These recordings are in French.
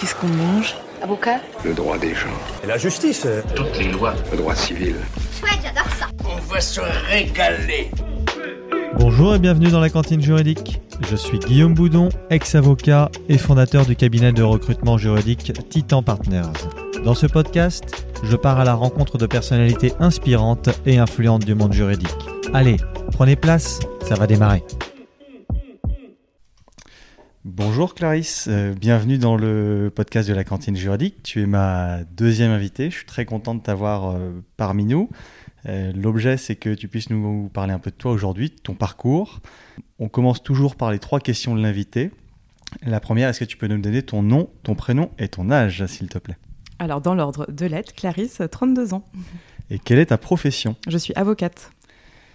Qu'est-ce qu'on mange Avocat Le droit des gens. Et la justice euh, Toutes les lois. Le droit civil. Ouais, j'adore ça. On va se régaler. Bonjour et bienvenue dans la cantine juridique. Je suis Guillaume Boudon, ex-avocat et fondateur du cabinet de recrutement juridique Titan Partners. Dans ce podcast, je pars à la rencontre de personnalités inspirantes et influentes du monde juridique. Allez, prenez place, ça va démarrer. Bonjour Clarisse, euh, bienvenue dans le podcast de la cantine juridique. Tu es ma deuxième invitée, je suis très content de t'avoir euh, parmi nous. Euh, L'objet, c'est que tu puisses nous parler un peu de toi aujourd'hui, de ton parcours. On commence toujours par les trois questions de l'invité. La première, est-ce que tu peux nous donner ton nom, ton prénom et ton âge, s'il te plaît? Alors, dans l'ordre de lettres, Clarisse, 32 ans. Et quelle est ta profession? Je suis avocate.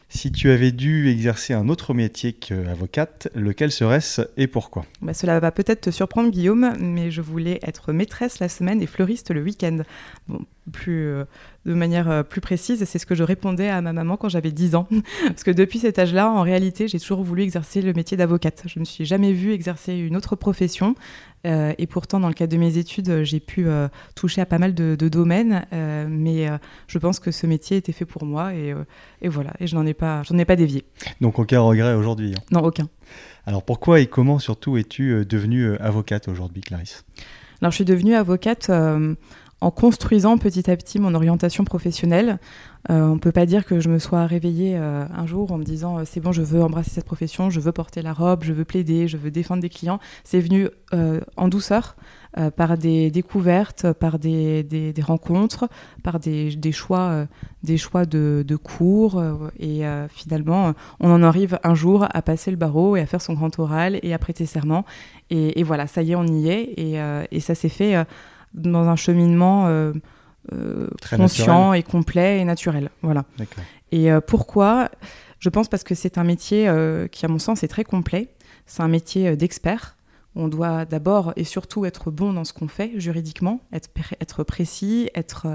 Si tu avais dû exercer un autre métier qu'avocate, lequel serait-ce et pourquoi? Bah, Cela va peut-être te surprendre, Guillaume, mais je voulais être maîtresse la semaine et fleuriste le week-end. Plus, euh, de manière euh, plus précise, c'est ce que je répondais à ma maman quand j'avais 10 ans. Parce que depuis cet âge-là, en réalité, j'ai toujours voulu exercer le métier d'avocate. Je ne me suis jamais vue exercer une autre profession. Euh, et pourtant, dans le cadre de mes études, j'ai pu euh, toucher à pas mal de, de domaines, euh, mais euh, je pense que ce métier était fait pour moi et, euh, et voilà. Et je n'en ai pas, ai pas dévié. Donc aucun regret aujourd'hui. hein. Non, aucun. Alors pourquoi et comment surtout es-tu euh, devenue euh, avocate aujourd'hui, Clarisse? Alors, je suis devenue avocate euh, en construisant petit à petit mon orientation professionnelle. Euh, on ne peut pas dire que je me sois réveillée euh, un jour en me disant euh, c'est bon, je veux embrasser cette profession, je veux porter la robe, je veux plaider, je veux défendre des clients. C'est venu en douceur, par des découvertes, par des, des- rencontres, par des, des choix, des choix de, cours. et finalement, on en arrive un jour à passer le barreau et à faire son grand oral et à prêter serment. Et, voilà, ça y est, on y est. Et, ça s'est fait dans un cheminement euh, euh, conscient et complet et naturel. Voilà. Et euh, pourquoi? Je pense parce que c'est un métier qui, à mon sens, est très complet. C'est un métier d'expert. On doit d'abord et surtout être bon dans ce qu'on fait juridiquement, être, pré- être précis, être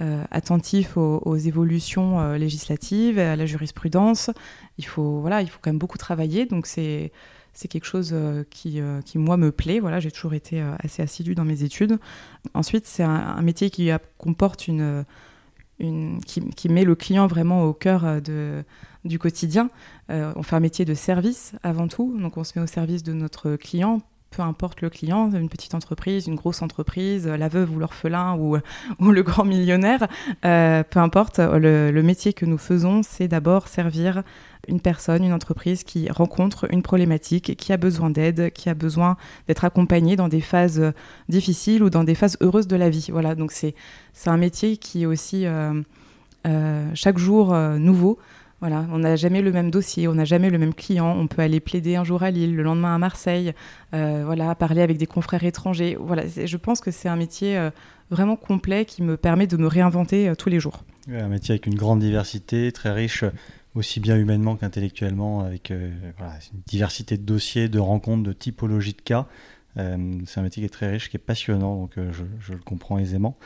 euh, attentif aux, aux évolutions euh, législatives, à la jurisprudence. Il faut, voilà, il faut quand même beaucoup travailler. Donc c'est c'est quelque chose euh, qui, euh, qui, moi, me plaît. Voilà, j'ai toujours été euh, assez assidue dans mes études. Ensuite, c'est un, métier qui comporte une, qui, qui met le client vraiment au cœur de, du quotidien. On fait un métier de service avant tout, donc on se met au service de notre client. Peu importe le client, une petite entreprise, une grosse entreprise, la veuve ou l'orphelin ou, le grand millionnaire, euh, peu importe, le, métier que nous faisons, c'est d'abord servir une personne, une entreprise qui rencontre une problématique, qui a besoin d'aide, qui a besoin d'être accompagnée dans des phases difficiles ou dans des phases heureuses de la vie. Voilà, donc c'est un métier qui est aussi euh, euh, chaque jour nouveau. Voilà, on n'a jamais le même dossier, on n'a jamais le même client. On peut aller plaider un jour à Lille, le lendemain à Marseille, euh, voilà, parler avec des confrères étrangers. Voilà, je pense que c'est un métier euh, vraiment complet qui me permet de me réinventer euh, tous les jours. Un métier avec une grande diversité, très riche, aussi bien humainement qu'intellectuellement, avec une diversité de dossiers, de rencontres, de typologies de cas. C'est un métier qui est très riche, qui est passionnant, donc je le comprends aisément.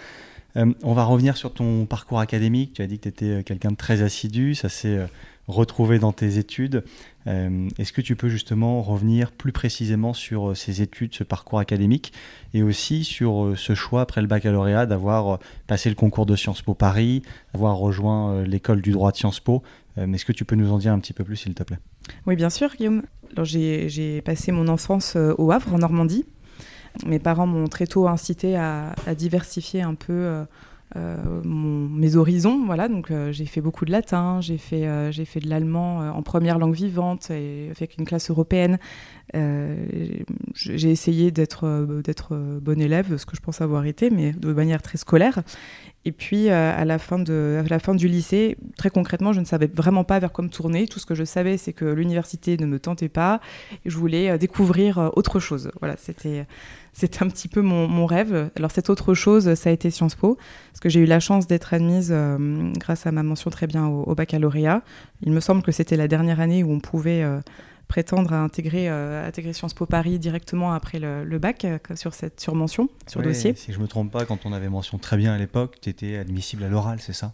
Euh, on va revenir sur ton parcours académique. Tu as dit que tu étais quelqu'un de très assidu, ça s'est euh, retrouvé dans tes études. Euh, Est-ce que tu peux justement revenir plus précisément sur euh, ces études, ce parcours académique, et aussi sur euh, ce choix après le baccalauréat d'avoir euh, passé le concours de Sciences Po Paris, d'avoir rejoint euh, l'école du droit de Sciences Po? Euh, Est-ce que tu peux nous en dire un petit peu plus, s'il te plaît? Oui, bien sûr, Guillaume. J'ai, passé mon enfance euh, au Havre, en Normandie. Mes parents m'ont très tôt incité à, diversifier un peu euh, euh, mes horizons. Voilà, donc euh, j'ai fait beaucoup de latin, j'ai fait, fait de l'allemand en première langue vivante avec une classe européenne. J'ai essayé d'être, d'être bon élève, ce que je pense avoir été, mais de manière très scolaire. Et puis, euh, à, la fin de, la fin du lycée, très concrètement, je ne savais vraiment pas vers quoi me tourner. Tout ce que je savais, c'est que l'université ne me tentait pas. Je voulais euh, découvrir euh, autre chose. Voilà, c'était, c'était un petit peu mon, mon rêve. Alors, cette autre chose, ça a été Sciences Po, parce que j'ai eu la chance d'être admise grâce à ma mention très bien au, au baccalauréat. Il me semble que c'était la dernière année où on pouvait prétendre à intégrer, intégrer Sciences Po Paris directement après le, bac sur cette surmention, sur dossier. Si je me trompe pas, quand on avait mention très bien à l'époque, tu étais admissible à l'oral, c'est ça?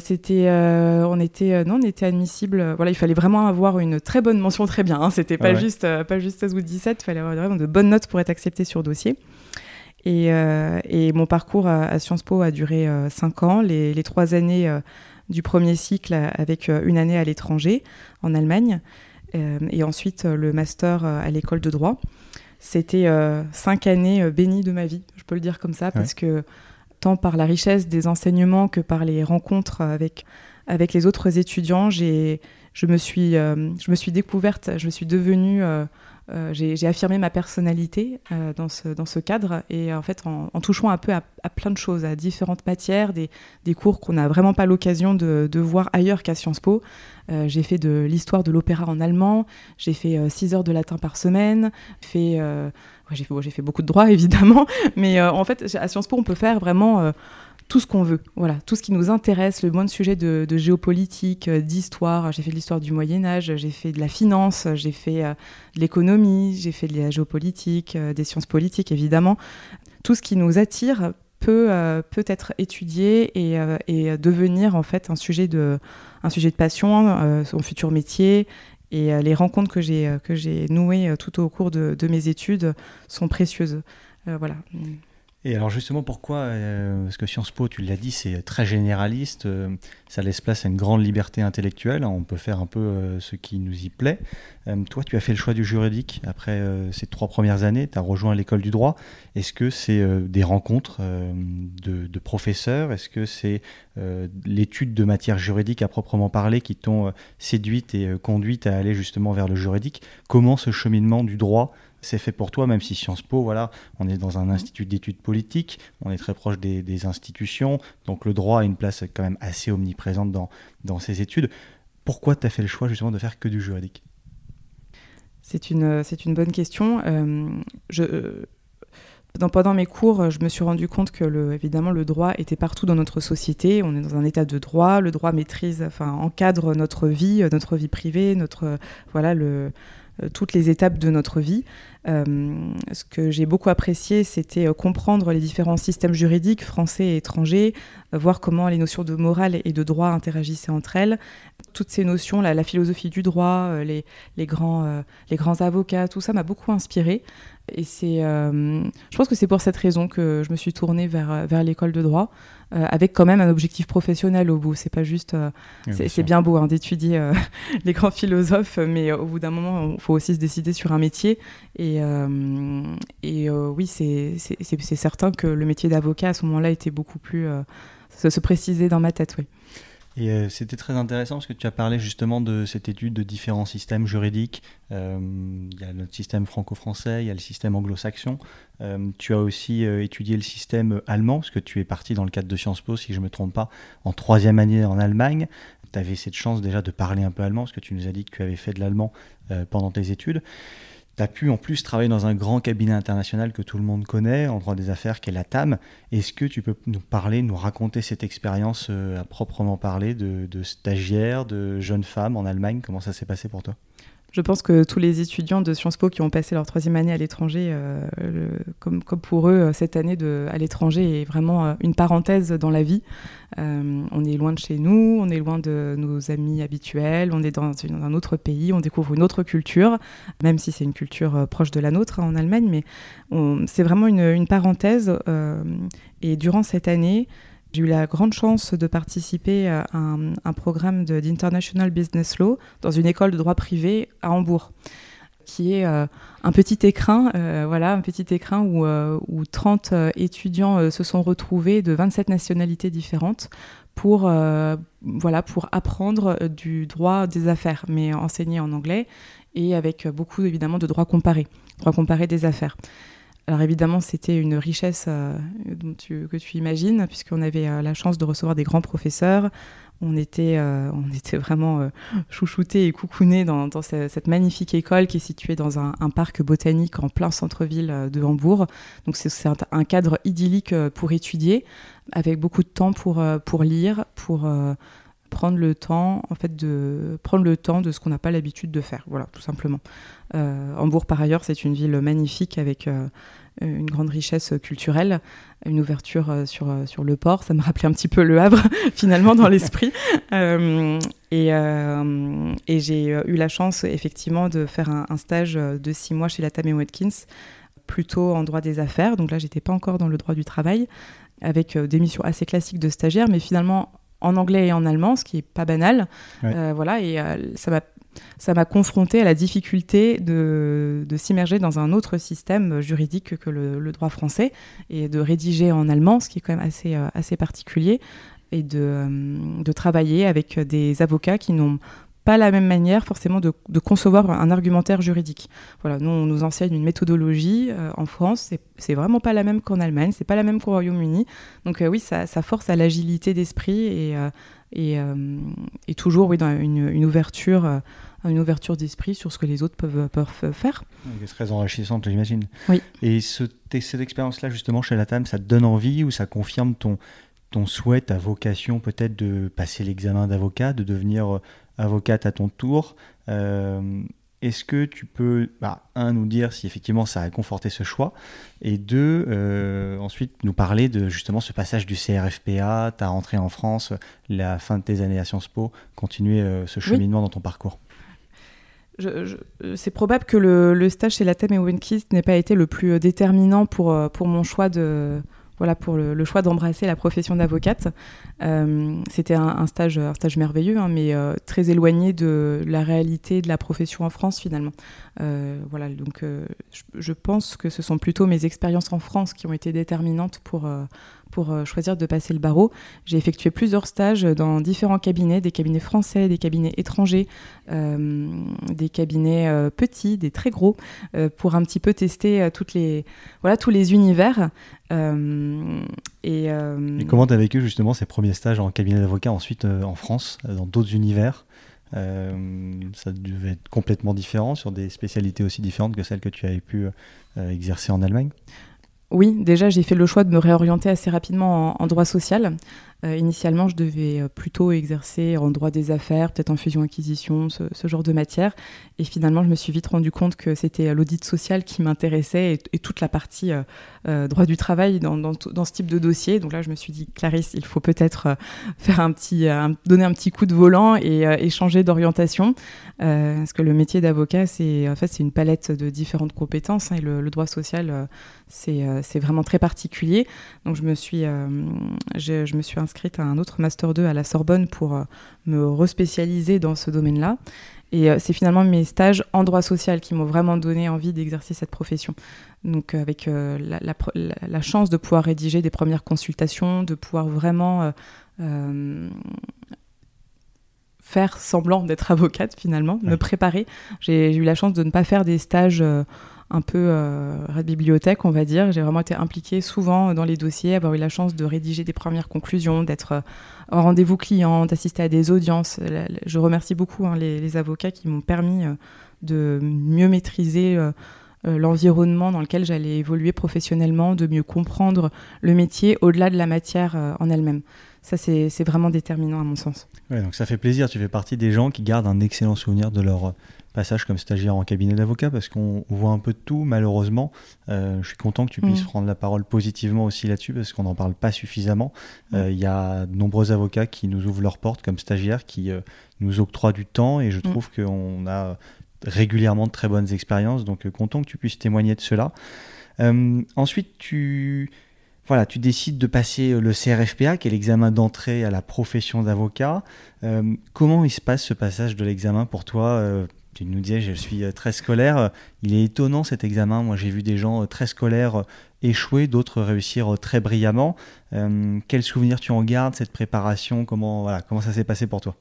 C'était, on était, non, on était admissible. Voilà, il fallait vraiment avoir une très bonne mention, très bien. Hein, c'était pas juste, pas juste 16 ou 17. Il fallait avoir vraiment de bonnes notes pour être accepté sur dossier. Et, et mon parcours à, Sciences Po a duré 5 ans. Les, les trois années du premier cycle avec euh, une année à l'étranger, en Allemagne, euh, et ensuite euh, le master à l'école de droit. C'était cinq années bénies de ma vie, je peux le dire comme ça, parce que tant par la richesse des enseignements que par les rencontres avec, avec les autres étudiants, je me, suis, je me suis découverte, je me suis devenue euh, j'ai affirmé ma personnalité euh, dans, ce, dans ce cadre. Et en fait en, touchant un peu à, plein de choses, à différentes matières, des, des cours qu'on n'a vraiment pas l'occasion de, voir ailleurs qu'à Sciences Po. Euh, j'ai fait de l'histoire de l'opéra en allemand, j'ai fait 6 heures de latin par semaine, fait, j'ai fait, fait, beaucoup de droit évidemment, mais en fait à Sciences Po on peut faire vraiment tout ce qu'on veut, voilà, tout ce qui nous intéresse, le moins de sujets de, géopolitique, euh, d'histoire. J'ai fait de l'histoire du Moyen Âge, j'ai fait de la finance, j'ai fait euh, de l'économie, j'ai fait de la géopolitique, euh, des sciences politiques évidemment. Tout ce qui nous attire peut, peut être étudié et, et, devenir en fait un sujet de, un sujet de passion, son futur métier. Et les rencontres que j'ai que j'ai nouées tout au cours de, de mes études sont précieuses. voilà. Et alors justement, pourquoi euh, Parce que Sciences Po, tu l'as dit, c'est très généraliste, euh, ça laisse place à une grande liberté intellectuelle, on peut faire un peu euh, ce qui nous y plaît. toi, tu as fait le choix du juridique après ces trois premières années, tu as rejoint l'école du droit. Est-ce que c'est des rencontres de, de, professeurs? Est-ce que c'est l'étude de matière juridique à proprement parler qui t'ont séduite et conduite à aller justement vers le juridique? Comment ce cheminement du droit c'est fait pour toi, même si Sciences Po, voilà, on est dans un institut d'études politiques, on est très proche des, institutions, donc le droit a une place quand même assez omniprésente dans, dans ces études. Pourquoi tu as fait le choix justement de faire que du juridique? C'est une, une bonne question. Euh, dans, pendant mes cours, je me suis rendu compte que évidemment le droit était partout dans notre société. On est dans un état de droit. Le droit maîtrise, enfin encadre notre vie, notre vie privée, notre voilà le euh, toutes les étapes de notre vie. Euh, ce que j'ai beaucoup apprécié, c'était euh, comprendre les différents systèmes juridiques français et étrangers, voir comment les notions de morale et de droit interagissaient entre elles. Toutes ces notions, la, la philosophie du droit, les, les, grands, les grands avocats, tout ça m'a beaucoup inspiré. Et je pense que c'est pour cette raison que je me suis tournée vers, vers l'école de droit. Euh, avec quand même un objectif professionnel au bout. C'est pas juste. Euh, c'est bien beau hein, d'étudier euh, les grands philosophes, mais au bout d'un moment, il faut aussi se décider sur un métier. Et, et oui, c'est certain que le métier d'avocat à ce moment-là était beaucoup plus. se, se préciser dans ma tête, oui. Et euh, c'était très intéressant parce que tu as parlé justement de cette étude de différents systèmes juridiques. Euh, il y a notre système franco-français, il y a le système anglo-saxon. Euh, tu as aussi étudié le système allemand parce que tu es parti dans le cadre de Sciences Po, si je ne me trompe pas, en troisième année en Allemagne. Tu avais cette chance déjà de parler un peu allemand parce que tu nous as dit que tu avais fait de l'allemand pendant tes études. Tu as pu en plus travailler dans un grand cabinet international que tout le monde connaît en droit des affaires, qui est la TAM. Est-ce que tu peux nous parler, nous raconter cette expérience euh, à proprement parler de, de stagiaire, de jeune femme en Allemagne? Comment ça s'est passé pour toi? Je pense que tous les étudiants de Sciences Po qui ont passé leur troisième année à l'étranger, euh, comme, pour eux, euh, cette année à l'étranger est vraiment euh, une parenthèse dans la vie. on est loin de chez nous, on est loin de nos amis habituels, on est dans, un autre pays, on découvre une autre culture, même si c'est une culture proche de la nôtre hein, en Allemagne, mais c'est vraiment une parenthèse. et durant cette année, j'ai eu la grande chance de participer à un, programme d'International Business Law dans une école de droit privé à Hambourg qui est euh, un petit écrin, euh, voilà, un petit écrin où, euh, où 30 étudiants se sont retrouvés de 27 nationalités différentes pour, voilà, pour apprendre du droit des affaires, mais enseigné en anglais et avec beaucoup évidemment de droit comparé, droit comparé des affaires. Alors évidemment, c'était une richesse euh, que tu imagines, puisqu'on avait euh, la chance de recevoir des grands professeurs. On était, euh, on était vraiment chouchoutés et coucounés dans, cette magnifique école qui est située dans un, parc botanique en plein centre-ville de Hambourg. Donc c'est un, cadre idyllique pour étudier, avec beaucoup de temps pour, pour lire, pour prendre le temps, en fait, de prendre le temps de ce qu'on n'a pas l'habitude de faire. Voilà, tout simplement. Hambourg, par ailleurs, c'est une ville magnifique avec une grande richesse culturelle, une ouverture sur, sur le port. Ça me rappelait un petit peu le Havre, finalement, dans l'esprit. et, et j'ai eu la chance, effectivement, de faire un, un, stage de six mois chez la Tam Watkins, plutôt en droit des affaires. Donc là, j'étais pas encore dans le droit du travail avec euh, des missions assez classiques de stagiaire, mais finalement en anglais et en allemand, ce qui est pas banal. Euh, voilà, et euh, ça m'a ça m'a confronté à la difficulté de, de s'immerger dans un autre système juridique que le, droit français et de rédiger en allemand, ce qui est quand même assez, assez particulier, et de, de travailler avec des avocats qui n'ont pas la même manière forcément de, concevoir un argumentaire juridique. Voilà, nous on nous enseigne une méthodologie euh, en France, c'est vraiment pas la même qu'en Allemagne, c'est pas la même qu'au Royaume-Uni. Donc euh, oui, ça, force à l'agilité d'esprit et, euh, et, toujours oui, dans une, ouverture. une ouverture d'esprit sur ce que les autres peuvent, peuvent faire. C'est très enrichissante, j'imagine. Oui. Et ce, cette expérience-là, justement, chez la TAM, ça te donne envie ou ça confirme ton, ton souhait, ta vocation peut-être de passer l'examen d'avocat, de devenir avocate à ton tour. Euh, est-ce que tu peux, bah, un, nous dire si effectivement ça a conforté ce choix, et deux, euh, ensuite nous parler de justement ce passage du CRFPA, ta rentrée en France, la fin de tes années à Sciences Po, continuer euh, ce cheminement dans ton parcours c'est probable que le, stage chez la Thème et Winkist n'ait pas été le plus déterminant pour, pour mon choix de, voilà pour le, choix d'embrasser la profession d'avocate. Euh, c'était un, stage, un stage merveilleux, hein, mais euh, très éloigné de la réalité de la profession en France finalement. Euh, voilà, donc je, je, pense que ce sont plutôt mes expériences en France qui ont été déterminantes pour pour euh, choisir de passer le barreau. J'ai effectué plusieurs stages dans différents cabinets, des cabinets français, des cabinets étrangers, euh, des cabinets euh, petits, des très gros, pour un petit peu tester les, voilà, tous les univers. et, comment tu as vécu justement ces premiers stages en cabinet d'avocat ensuite en France, dans d'autres univers? Ça devait être complètement différent sur des spécialités aussi différentes que celles que tu avais pu exercer en Allemagne? Oui, déjà j'ai fait le choix de me réorienter assez rapidement en, droit social. Euh, initialement, je devais euh, plutôt exercer en droit des affaires, peut-être en fusion-acquisition, ce, genre de matière. Et finalement, je me suis vite rendu compte que c'était euh, l'audit social qui m'intéressait et, toute la partie droit du travail dans, ce type de dossier. Donc là, je me suis dit, Clarisse, il faut peut-être faire un petit, donner un petit coup de volant et, changer d'orientation. parce que le métier d'avocat, c'est en fait, une palette de différentes compétences. Hein, et le, droit social, c'est vraiment très particulier. Donc je me suis, je me suis inscrite inscrite à un autre Master 2 à la Sorbonne pour euh, me respécialiser dans ce domaine-là. Et euh, c'est finalement mes stages en droit social qui m'ont vraiment donné envie d'exercer cette profession. Donc euh, avec la, chance de pouvoir rédiger des premières consultations, de pouvoir vraiment faire semblant d'être avocate finalement, me préparer. J'ai eu la chance de ne pas faire des stages un peu euh, red bibliothèque, on va dire. J'ai vraiment été impliquée souvent dans les dossiers, avoir eu la chance de rédiger des premières conclusions, d'être euh, en rendez-vous client, d'assister à des audiences. Je remercie beaucoup hein, les, avocats qui m'ont permis euh, de mieux maîtriser l'environnement dans lequel j'allais évoluer professionnellement, de mieux comprendre le métier au-delà de la matière en elle-même. Ça, c'est vraiment déterminant à mon sens. Ouais, donc ça fait plaisir. Tu fais partie des gens qui gardent un excellent souvenir de leur passage comme stagiaire en cabinet d'avocat parce qu'on voit un peu de tout malheureusement. Euh, je suis content que tu puisses mm. prendre la parole positivement aussi là-dessus parce qu'on n'en parle pas suffisamment. Mm. Euh, il y a de nombreux avocats qui nous ouvrent leurs portes comme stagiaires, qui euh, nous octroient du temps et je mm. trouve qu'on a régulièrement de très bonnes expériences. Donc content que tu puisses témoigner de cela. ensuite, tu... Voilà, tu décides de passer le CRFPA, qui est l'examen d'entrée à la profession d'avocat. comment il se passe ce passage de l'examen pour toi tu nous disais, je suis euh, très scolaire. Il est étonnant cet examen. Moi, j'ai vu des gens euh, très scolaires euh, échouer, d'autres réussir très brillamment. quel souvenir tu en gardes, cette préparation? Comment, voilà, comment ça s'est passé pour toi?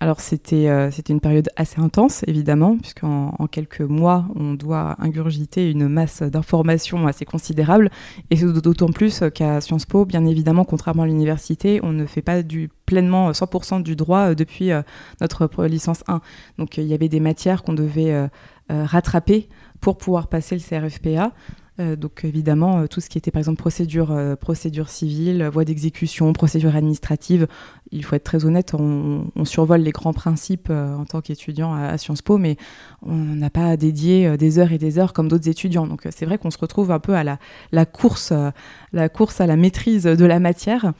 Alors c'était euh, c'était une période assez intense évidemment puisqu'en en quelques mois on doit ingurgiter une masse d'informations assez considérable. Et d'autant plus qu'à Sciences Po bien évidemment contrairement à l'université on ne fait pas du pleinement 100% du droit euh, depuis euh, notre licence 1 donc il y avait des matières qu'on devait rattraper pour pouvoir passer le CRFPA Euh, donc évidemment, tout ce qui était par exemple procédure, procédure civile, voie d'exécution, procédure administrative, il faut être très honnête, on, survole les grands principes en tant qu'étudiant à, Sciences Po, mais on n'a pas dédié des heures et des heures comme d'autres étudiants. Donc c'est vrai qu'on se retrouve un peu à la, course, la course à la maîtrise de la matière.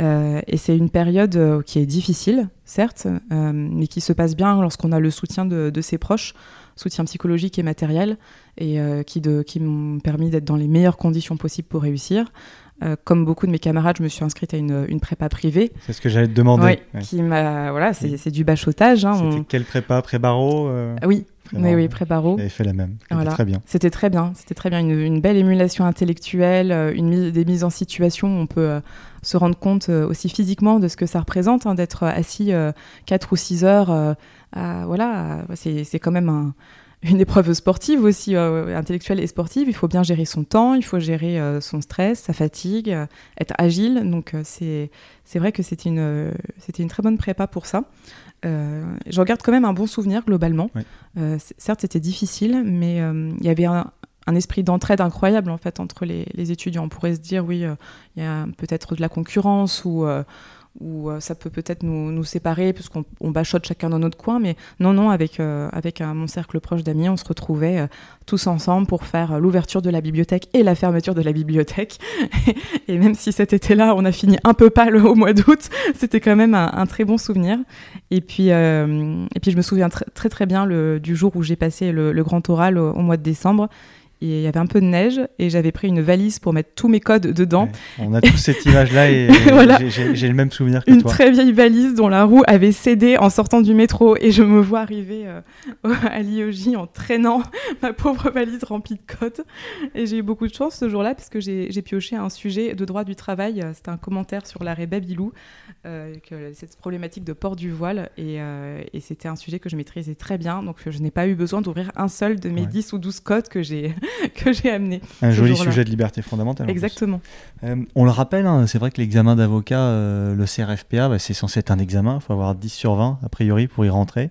Euh, et c'est une période euh, qui est difficile, certes, euh, mais qui se passe bien lorsqu'on a le soutien de, ses proches, soutien psychologique et matériel, et qui, qui m'ont permis d'être dans les meilleures conditions possibles pour réussir. comme beaucoup de mes camarades, je me suis inscrite à une, une prépa privivée. C'est ce que j'allais te demander. Qui m'a, voilà, c'est, du bachotage. Hein, C'était quelle prépa? Pré-barreau Oui, oui, oui, pré-barreau. J'avais fait la même. C'était très bien. C'était très bien. C'était très bien. Une, belle émulation intellectuelle, une des mises en situation. On peut se rendre compte euh, aussi physiquement de ce que ça représente hein, d'être assis 4 euh, ou 6 heures. Euh, voilà, c'est quand même une épreuve sportive aussi, intellectuelle et sportive. Il faut bien gérer son temps, il faut gérer son stress, sa fatigue, être agile. Donc c'est vrai que c'était une, une très bonne prépa pour ça. je regarde quand même un bon souvenir globalement. certes, c'était difficile, mais il y avait un, un esprit d'entraide incroyable en fait entre les, étudiants. On pourrait se dire oui, euh, il y a peut-être de la concurrence ou, euh, ou euh, ça peut peut-être nous, nous, séparer puisqu'on on bachote chacun dans notre coin, mais non, non, avec, avec mon cercle proche d'amis, on se retrouvait tous ensemble pour faire l'ouverture de la bibliothèque et la fermeture de la bibliothèque. et même si cet été-là, on a fini un peu pâle au mois d'août, c'était quand même un, très bon souvenir. Et puis, et puis je me souviens très très, bien le, du jour où j'ai passé le, grand oral au mois de décembre il y avait un peu de neige et j'avais pris une valise pour mettre tous mes codes dedans. on a tous cette image-là et j'ai le même souvenir que une toi. Une très vieille valise dont la roue avait cédé en sortant du métro et je me vois arriver euh, à l'IOJ en traînant ma pauvre valise remplie de codes. Et j'ai eu beaucoup de chance ce jour-là parce que j'ai pioché un sujet de droit du travail. C'était un commentaire sur l'arrêt Babilou, euh, cette problématique de port du voile et, euh, et c'était un sujet que je maîtrisais très bien. Donc je n'ai pas eu besoin d'ouvrir un seul de mes 10 ou 12 codes que j'ai que j'ai amené. Un joli sujet de liberté fondamentale. Exactement. Euh, on le rappelle, hein, c'est vrai que l'examen d'avocat, euh, le CRFPA, bah, c'est censé être un examen. Il faut avoir 10 sur 20, a priori, pour y rentrer.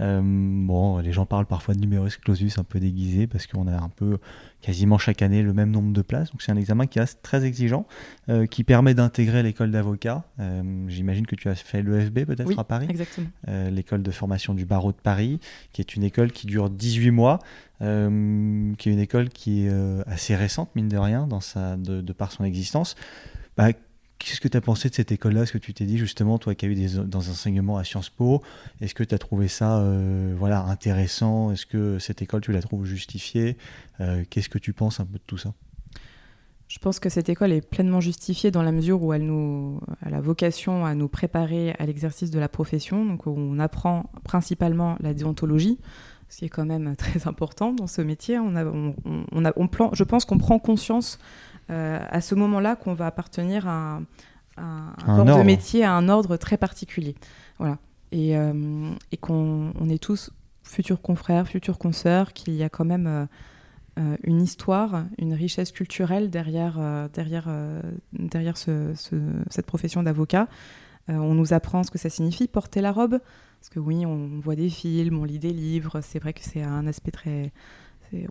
Euh, bon, les gens parlent parfois de numerus clausus un peu déguisé parce qu'on a un peu quasiment chaque année le même nombre de places. Donc c'est un examen qui est très exigeant, qui permet d'intégrer l'école d'avocat. J'imagine que tu as fait l'EFB peut-être à Paris. Exactement. l'école de formation du barreau de Paris, qui est une école qui dure 18 mois. Euh, qui est une école qui est euh, assez récente, mine de rien, dans sa, de, par son existence. Bah, Qu'est-ce que tu as pensé de cette école-là? Est-ce que tu t'es dit justement, toi qui as eu des dans un à Sciences Po, est-ce que tu as trouvé ça euh, voilà, intéressant? Est-ce que cette école, tu la trouves justifiée? Qu'est-ce que tu penses un peu de tout ça? Je pense que cette école est pleinement justifiée dans la mesure où elle, nous, elle a vocation à nous préparer à l'exercice de la profession. Donc, on apprend principalement la déontologie, ce qui est quand même très important dans ce métier. On a, on, a, on plan, je pense qu'on prend conscience euh, à ce moment-là qu'on va appartenir à, un, corps de métier, à un ordre très particulier. Voilà. Et, euh, et qu'on on est tous futurs confrères, futurs consoeurs, qu'il y a quand même euh, une histoire, une richesse culturelle derrière, derrière, derrière ce, cette profession d'avocat. on nous apprend ce que ça signifie porter la robe, parce que oui, on voit des films, on lit des livres, c'est vrai que c'est un aspect très...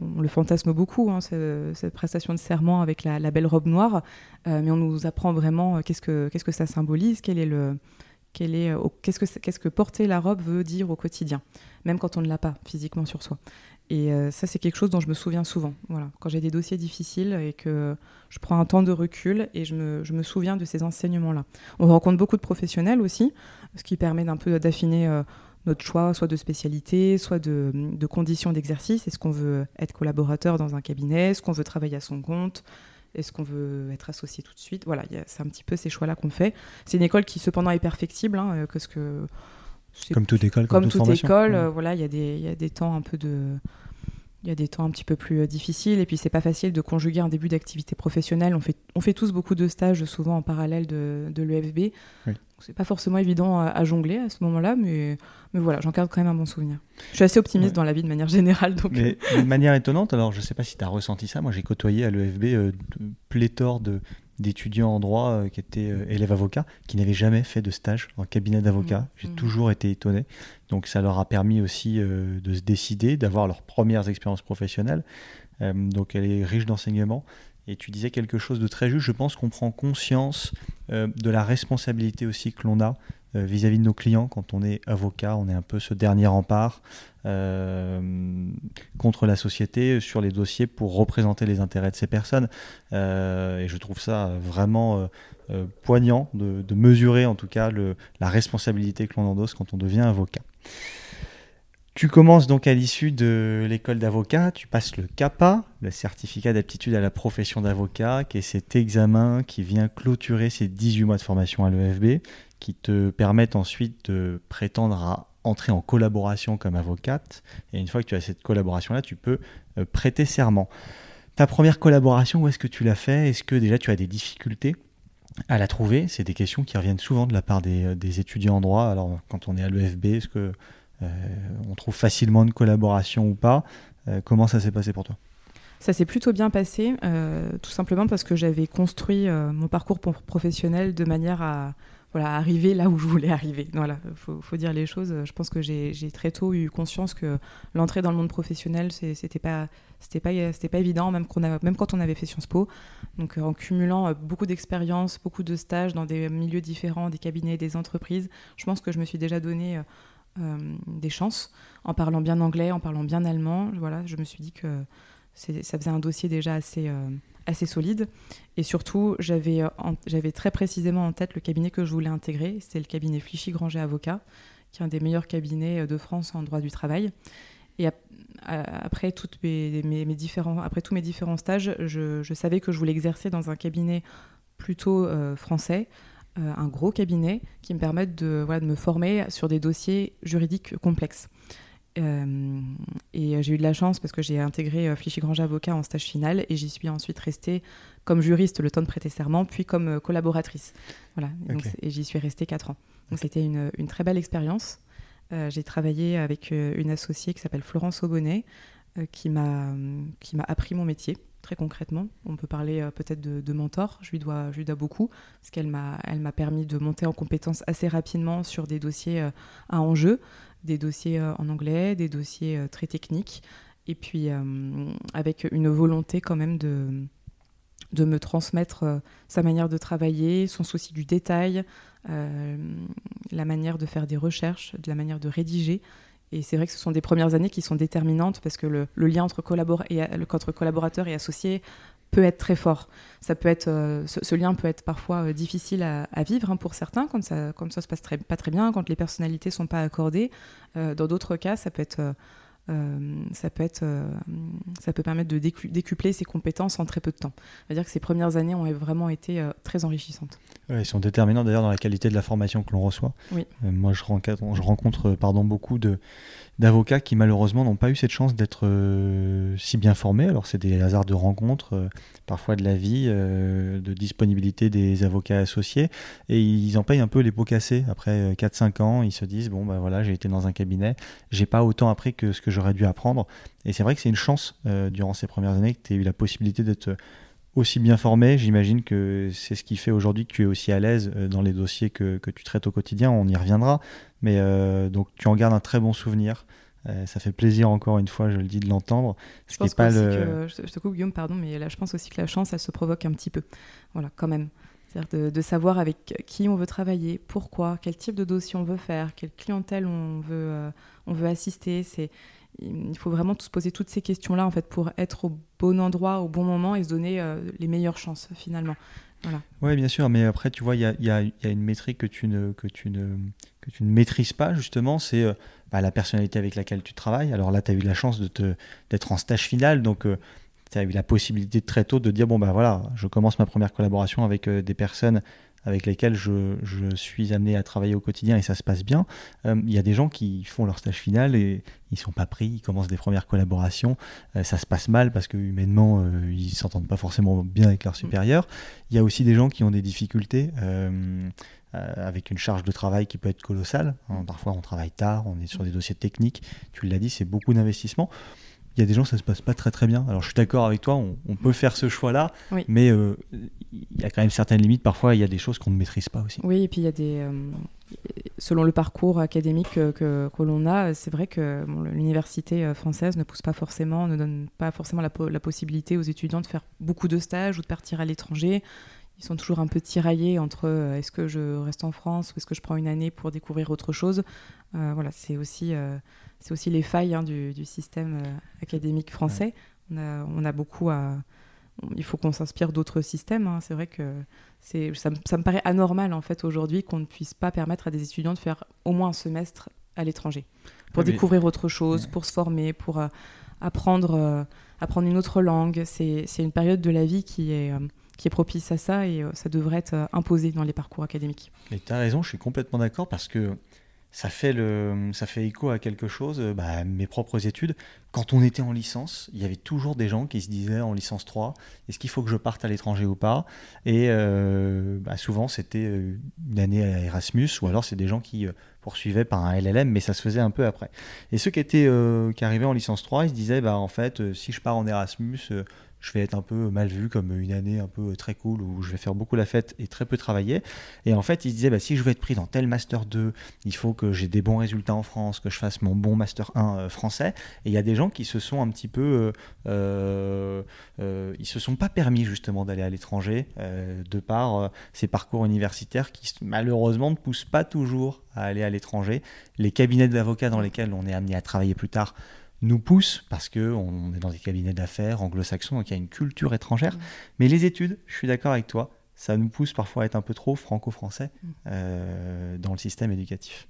On le fantasme beaucoup, hein, cette prestation de serment avec la, belle robe noire, euh, mais on nous apprend vraiment euh, qu'est-ce que, que ça symbolise, quel est le, qu'est-ce, que, que porter la robe veut dire au quotidien, même quand on ne l'a pas physiquement sur soi. Et euh, ça, c'est quelque chose dont je me souviens souvent. Voilà. Quand j'ai des dossiers difficiles et que je prends un temps de recul et je me, je me souviens de ces enseignements-là. On rencontre beaucoup de professionnels aussi, ce qui permet d'un peu d'affiner notre choix, soit de spécialité, soit de, de conditions d'exercice. Est-ce qu'on veut être collaborateur dans un cabinet? Est-ce qu'on veut travailler à son compte? Est-ce qu'on veut être associé tout de suite? Voilà, c'est un petit peu ces choix-là qu'on fait. C'est une école qui cependant est perfectible, hein, euh, que comme toute école, comme, toute, école, euh, voilà, il y, a des, y a des temps un peu de, il y a des temps un petit peu plus euh, difficiles et puis c'est pas facile de conjuguer un début d'activité professionnelle. On fait, on fait tous beaucoup de stages souvent en parallèle de, de l'EFB. Oui. C'est pas forcément évident à, jongler à ce moment-là, mais, mais voilà, j'en garde quand même un bon souvenir. Je suis assez optimiste dans la vie de manière générale. Donc... Mais de manière étonnante, alors je sais pas si tu as ressenti ça, moi j'ai côtoyé à l'EFB euh, pléthore de, d'étudiants en droit euh, qui étaient euh, élèves avocats, qui n'avaient jamais fait de stage en cabinet d'avocat. Mmh. J'ai mmh. toujours été étonné. Donc ça leur a permis aussi euh, de se décider, d'avoir leurs premières expériences professionnelles. donc elle est riche d'enseignements. Et tu disais quelque chose de très juste. Je pense qu'on prend conscience de la responsabilité aussi que l'on a vis-à-vis de nos clients quand on est avocat. On est un peu ce dernier rempart contre la société sur les dossiers pour représenter les intérêts de ces personnes. et je trouve ça vraiment euh, poignant de, mesurer en tout cas la responsabilité que l'on endosse quand on devient avocat. Tu commences donc à l'issue de l'école d'avocat, tu passes le CAPA, le certificat d'aptitude à la profession d'avocat, qui est cet examen qui vient clôturer ces 18 mois de formation à l'EFB, qui te permettent ensuite de prétendre à entrer en collaboration comme avocate. Et une fois que tu as cette collaboration-là, tu peux euh, prêter serment. Ta première collaboration, où est-ce que tu l'as fait? Est-ce que déjà tu as des difficultés à la trouver? C'est des questions qui reviennent souvent de la part des, euh, étudiants en droit. Alors, quand on est à l'EFB, est-ce que on trouve facilement une collaboration ou pas euh, Comment ça s'est passé pour toi? Ça s'est plutôt bien passé, tout simplement parce que j'avais construit mon parcours professionnel de manière à, voilà, arriver là où je voulais arriver. Voilà, faut, dire les choses. Je pense que j'ai très tôt eu conscience que l'entrée dans le monde professionnel, c'était pas, c'était pas, c'était pas évident, même, quand on avait fait Sciences Po. Donc, en cumulant euh, beaucoup d'expériences, beaucoup de stages dans des milieux différents, des cabinets, des entreprises, je pense que je me suis déjà donné euh, euh, des chances en parlant bien anglais, en parlant bien allemand. Voilà, je me suis dit que ça faisait un dossier déjà assez assez solide. Et surtout, j'avais, euh, j'avais très précisément en tête le cabinet que je voulais intégrer. C'était le cabinet Flichy-Granger Avocat, qui est un des meilleurs cabinets euh, de France en droit du travail. Et après, toutes mes, mes, différents, après tous mes différents stages, je, savais que je voulais exercer dans un cabinet plutôt euh, français, un gros cabinet qui me permette de, voilà, de me former sur des dossiers juridiques complexes. Euh, et j'ai eu de la chance parce que j'ai intégré euh, Flichy Grange Avocat en stage final et j'y suis ensuite restée comme juriste le temps de prêter serment, puis comme euh, collaboratrice. Voilà, et j'y suis restée 4 ans. Donc c'était une, une, très belle expérience. j'ai travaillé avec une associée qui s'appelle Florence Aubonnet, qui m'a appris mon métier concrètement. On peut parler peut-être de, mentor, je lui dois, je lui dois beaucoup, parce qu'elle m'a permis de monter en compétence assez rapidement sur des dossiers à enjeu des dossiers euh, en anglais, des dossiers euh, très techniques, et puis euh, avec une volonté quand même de, de me transmettre sa manière de travailler, son souci du détail, la manière de faire des recherches, de la manière de rédiger. Et c'est vrai que ce sont des premières années qui sont déterminantes parce que le, lien entre, et, entre collaborateurs et associés peut être très fort. Ça peut être, euh, ce, lien peut être parfois euh, difficile à, vivre hein, pour certains quand ça, quand ça se passe pas très bien, quand les personnalités sont pas accordées. Euh, dans d'autres cas, ça peut être ça peut être, ça peut permettre de décupler ses compétences en très peu de temps. C'est-à-dire que ces premières années ont vraiment été très enrichissantes. elles sont déterminantes d'ailleurs dans la qualité de la formation que l'on reçoit. Oui. moi, je rencontre, je rencontre pardon, beaucoup de, d'avocats qui malheureusement n'ont pas eu cette chance d'être euh, si bien formés. Alors c'est des hasards de rencontres, euh, parfois de la vie, euh, de disponibilité des avocats associés, et ils en payent un peu les pots cassés. Après 4-5 ans, ils se disent, bon ben voilà, j'ai été dans un cabinet, j'ai pas autant appris que ce que j'aurais dû apprendre. Et c'est vrai que c'est une chance durant ces premières années que tu aies eu la possibilité d'être aussi bien formé. J'imagine que c'est ce qui fait aujourd'hui que tu es aussi à l'aise dans les dossiers que, que, tu traites au quotidien. On y reviendra. Mais donc tu en gardes un très bon souvenir. Euh, ça fait plaisir encore une fois, je le dis, de l'entendre. Je, pense pas le... je te coupe Guillaume, pardon, mais là je pense aussi que la chance, elle se provoque un petit peu. Voilà, quand même. C'est-à-dire de, savoir avec qui on veut travailler, pourquoi, quel type de dossier on veut faire, quelle clientèle on veut, euh, on veut assister. C'est, il faut vraiment se poser toutes ces questions-là en fait pour être au bon endroit, au bon moment et se donner euh, les meilleures chances finalement. Voilà. Oui, bien sûr, mais après, tu vois, il y a, y a, une métrique que tu ne, que tu ne, que tu ne maîtrises pas, justement, c'est bah, la personnalité avec laquelle tu travailles. Alors là, tu as eu la chance d'être en stage final, donc euh, tu as eu la possibilité très tôt de dire, bon, bah voilà, je commence ma première collaboration avec euh, des personnes avec lesquelles je, suis amené à travailler au quotidien et ça se passe bien. Euh, il y a des gens qui font leur stage final et ils sont pas pris, ils commencent des premières collaborations, ça se passe mal parce que humainement ils s'entendent pas forcément bien avec leurs supérieurs. Il y a aussi des gens qui ont des difficultés euh, avec une charge de travail qui peut être colossale. Hein, parfois, on travaille tard, on est sur des dossiers techniques. Tu l'as dit, c'est beaucoup d'investissement. Il y a des gens, ça se passe pas très très bien. Alors, je suis d'accord avec toi, on, peut faire ce choix-là, mais euh, il y a quand même certaines limites. Parfois, il y a des choses qu'on ne maîtrise pas aussi. Oui, et puis il y a des. Euh, selon le parcours académique que, que, l'on a, c'est vrai que l'université française ne pousse pas forcément, ne donne pas forcément la, la, possibilité aux étudiants de faire beaucoup de stages ou de partir à l'étranger. Ils sont toujours un peu tiraillés entre est-ce que je reste en France ou est-ce que je prends une année pour découvrir autre chose. voilà, c'est aussi, c'est aussi les failles hein, du, du, système académique français. On, a, on a beaucoup à il faut qu'on s'inspire d'autres systèmes. Hein. C'est vrai que c'est, ça, me paraît anormal en fait aujourd'hui qu'on ne puisse pas permettre à des étudiants de faire au moins un semestre à l'étranger pour découvrir autre chose, pour se former, pour euh, apprendre, euh, apprendre une autre langue. C'est, une période de la vie qui est, euh, qui est propice à ça et ça devrait être imposé dans les parcours académiques. Mais tu as raison, je suis complètement d'accord parce que ça fait, le, ça fait écho à quelque chose, euh, bah, mes propres études. Quand on était en licence, il y avait toujours des gens qui se disaient en licence 3, est-ce qu'il faut que je parte à l'étranger ou pas? Et euh, bah, souvent, c'était euh, une année à Erasmus, ou alors c'est des gens qui poursuivaient par un LLM, mais ça se faisait un peu après. Et ceux qui, étaient, qui arrivaient en licence 3, ils se disaient, bah, en fait, si je pars en Erasmus, je vais être un peu mal vu comme une année un peu très cool où je vais faire beaucoup la fête et très peu travailler. Et en fait, il disait, bah, si je veux être pris dans tel Master 2, il faut que j'ai des bons résultats en France, que je fasse mon bon Master 1 euh, français. Et il y a des gens qui se sont un petit peu... Euh, euh, ils se sont pas permis justement d'aller à l'étranger de par ces parcours universitaires qui malheureusement ne poussent pas toujours à aller à l'étranger. Les cabinets d'avocats dans lesquels on est amené à travailler plus tard nous pousse, parce qu'on est dans des cabinets d'affaires anglo-saxons, donc il y a une culture étrangère. Mm. Mais les études, je suis d'accord avec toi, ça nous pousse parfois à être un peu trop franco-français mm. euh, dans le système éducatif.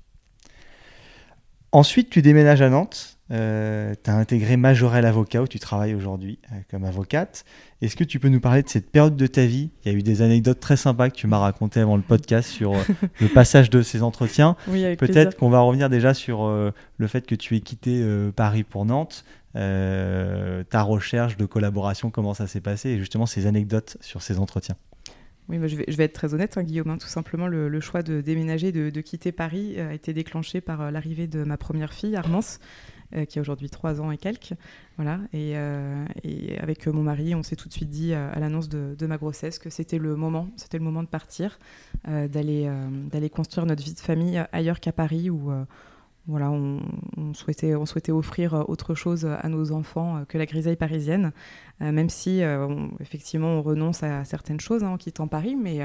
Ensuite, tu déménages à Nantes. Euh, tu as intégré Majorel Avocat où tu travailles aujourd'hui euh, comme avocate. Est-ce que tu peux nous parler de cette période de ta vie? Il y a eu des anecdotes très sympas que tu m'as racontées avant le podcast sur euh, le passage de ces entretiens. Peut-être qu'on va revenir déjà sur le fait que tu aies quitté Paris pour Nantes, ta recherche de collaboration, comment ça s'est passé? Et justement ces anecdotes sur ces entretiens. Oui, je, vais, être très honnête, hein, Guillaume. Hein. tout simplement, le, choix de déménager, de, quitter Paris euh, a été déclenché par euh, l'arrivée de ma première fille, Armance, euh, qui a aujourd'hui 3 ans et quelques. Voilà. Et, avec mon mari, on s'est tout de suite dit à l'annonce de, ma grossesse que c'était le moment, c'était le moment de partir, d'aller construire notre vie de famille ailleurs qu'à Paris, voilà, on, souhaitait, on souhaitait offrir euh, autre chose à nos enfants euh, que la grisaille parisienne, euh, même si effectivement on renonce à certaines choses hein, en quittant Paris, mais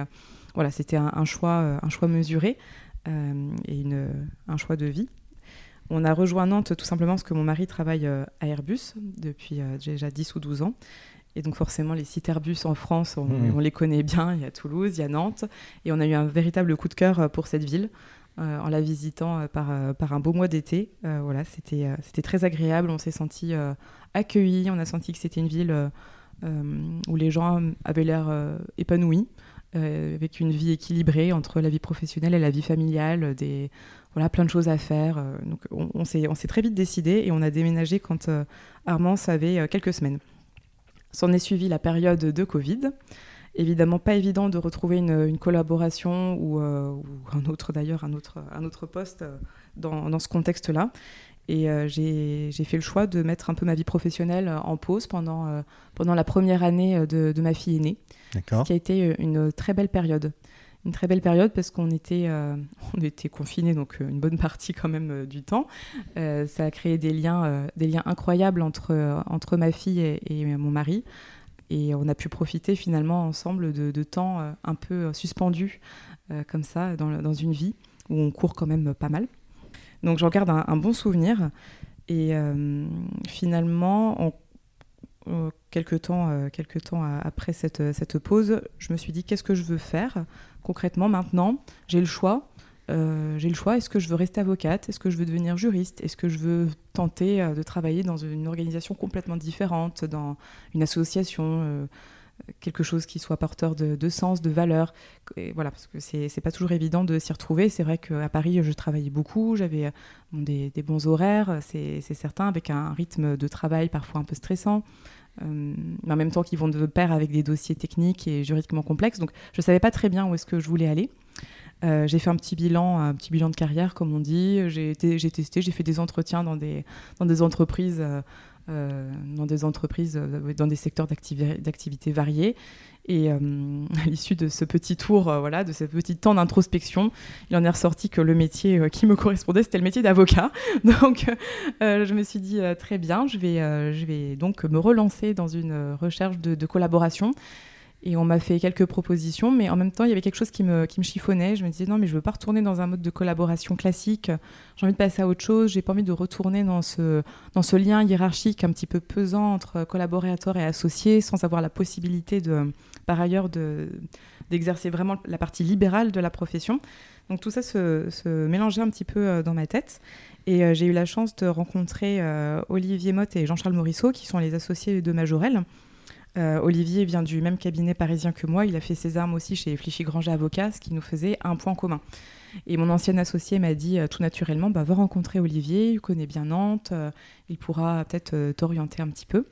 voilà, c'était un, choix, un choix mesuré et une, un choix de vie. On a rejoint Nantes tout simplement parce que mon mari travaille à Airbus depuis déjà 10 ou 12 ans. Et donc forcément, les sites Airbus en France, on, mmh. on, les connaît bien. Il y a Toulouse, il y a Nantes. Et on a eu un véritable coup de cœur pour cette ville. Euh, en la visitant euh, par, euh, par un beau mois d'été. voilà, c'était très agréable. On s'est senti accueillis. On a senti que c'était une ville où les gens avaient l'air épanouis. avec une vie équilibrée entre la vie professionnelle et la vie familiale, des, voilà, plein de choses à faire. donc on, s'est très vite décidé et on a déménagé quand Armand avait quelques semaines. S'en est suivi la période de Covid évidemment pas évident de retrouver une, collaboration ou, euh, ou, un autre d'ailleurs, un autre, un autre poste euh, dans, dans ce contexte-là. Et euh, j'ai fait le choix de mettre un peu ma vie professionnelle en pause pendant, pendant la première année de, de ma fille aînée. Ce qui a été une très belle période. Une très belle période parce qu'on était, on était confinés, donc une bonne partie quand même du temps. ça a créé des liens, des liens incroyables entre, entre ma fille et, et mon mari. Et on a pu profiter finalement ensemble de, temps euh, un peu euh, suspendus euh, comme ça dans, une vie où on court quand même pas mal. Donc j'en garde un, bon souvenir. Et finalement, quelques temps, quelques temps après cette, cette pause, je me suis dit qu'est-ce que je veux faire concrètement maintenant? J'ai le choix. Euh, j'ai le choix, est-ce que je veux rester avocate Est-ce que je veux devenir juriste Est-ce que je veux tenter euh, de travailler dans une organisation complètement différente, dans une association, euh, quelque chose qui soit porteur de, sens, de valeur Voilà, parce que c'est pas toujours évident de s'y retrouver. C'est vrai qu'à Paris, je travaillais beaucoup, j'avais des, bons horaires, c'est certain, avec un rythme de travail parfois un peu stressant. mais en même temps qui vont de pair avec des dossiers techniques et juridiquement complexes. Donc je savais pas très bien où est-ce que je voulais aller. Euh, j'ai fait un petit bilan, un petit bilan de carrière, comme on dit. J'ai testé, j'ai fait des entretiens dans des, dans des entreprises euh, dans des entreprises, dans des secteurs d'activité variés. Et à l'issue de ce petit tour, voilà, de ce petit temps d'introspection, il en est ressorti que le métier qui me correspondait, c'était le métier d'avocat. Donc, je me suis dit très bien, je vais, je vais donc me relancer dans une recherche de collaboration. Et on m'a fait quelques propositions, mais en même temps, il y avait quelque chose qui me, qui me chiffonnait. Je me disais, non, mais je veux pas retourner dans un mode de collaboration classique. J'ai envie de passer à autre chose. J'ai pas envie de retourner dans ce, dans ce lien hiérarchique un petit peu pesant entre collaborateurs et associés, sans avoir la possibilité, de, par ailleurs, d'exercer vraiment la partie libérale de la profession. Donc tout ça se, se mélangeait un petit peu euh, dans ma tête. Et euh, j'ai eu la chance de rencontrer euh, Olivier Motte et Jean-Charles Morisseau, qui sont les associés de Majorel. Euh, Olivier vient du même cabinet parisien que moi. Il a fait ses armes aussi chez Flichy Granger Avocat, ce qui nous faisait un point commun. Et mon ancien associé m'a dit euh, tout naturellement bah, va rencontrer Olivier, il connaît bien Nantes, euh, il pourra peut-être t'orienter un petit peu.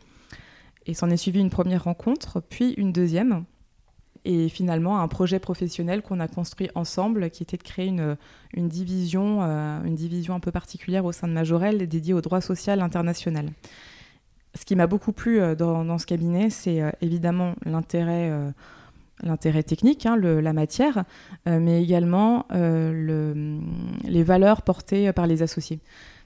Et s'en est suivi une première rencontre, puis une deuxième. Et finalement, un projet professionnel qu'on a construit ensemble, qui était de créer une, une division, une division un peu particulière au sein de Majorel dédiée au droit social international ce qui m'a beaucoup plu euh, dans, ce cabinet, c'est euh, évidemment l'intérêt euh, l'intérêt technique, hein, la matière, mais également les valeurs portées par les associés.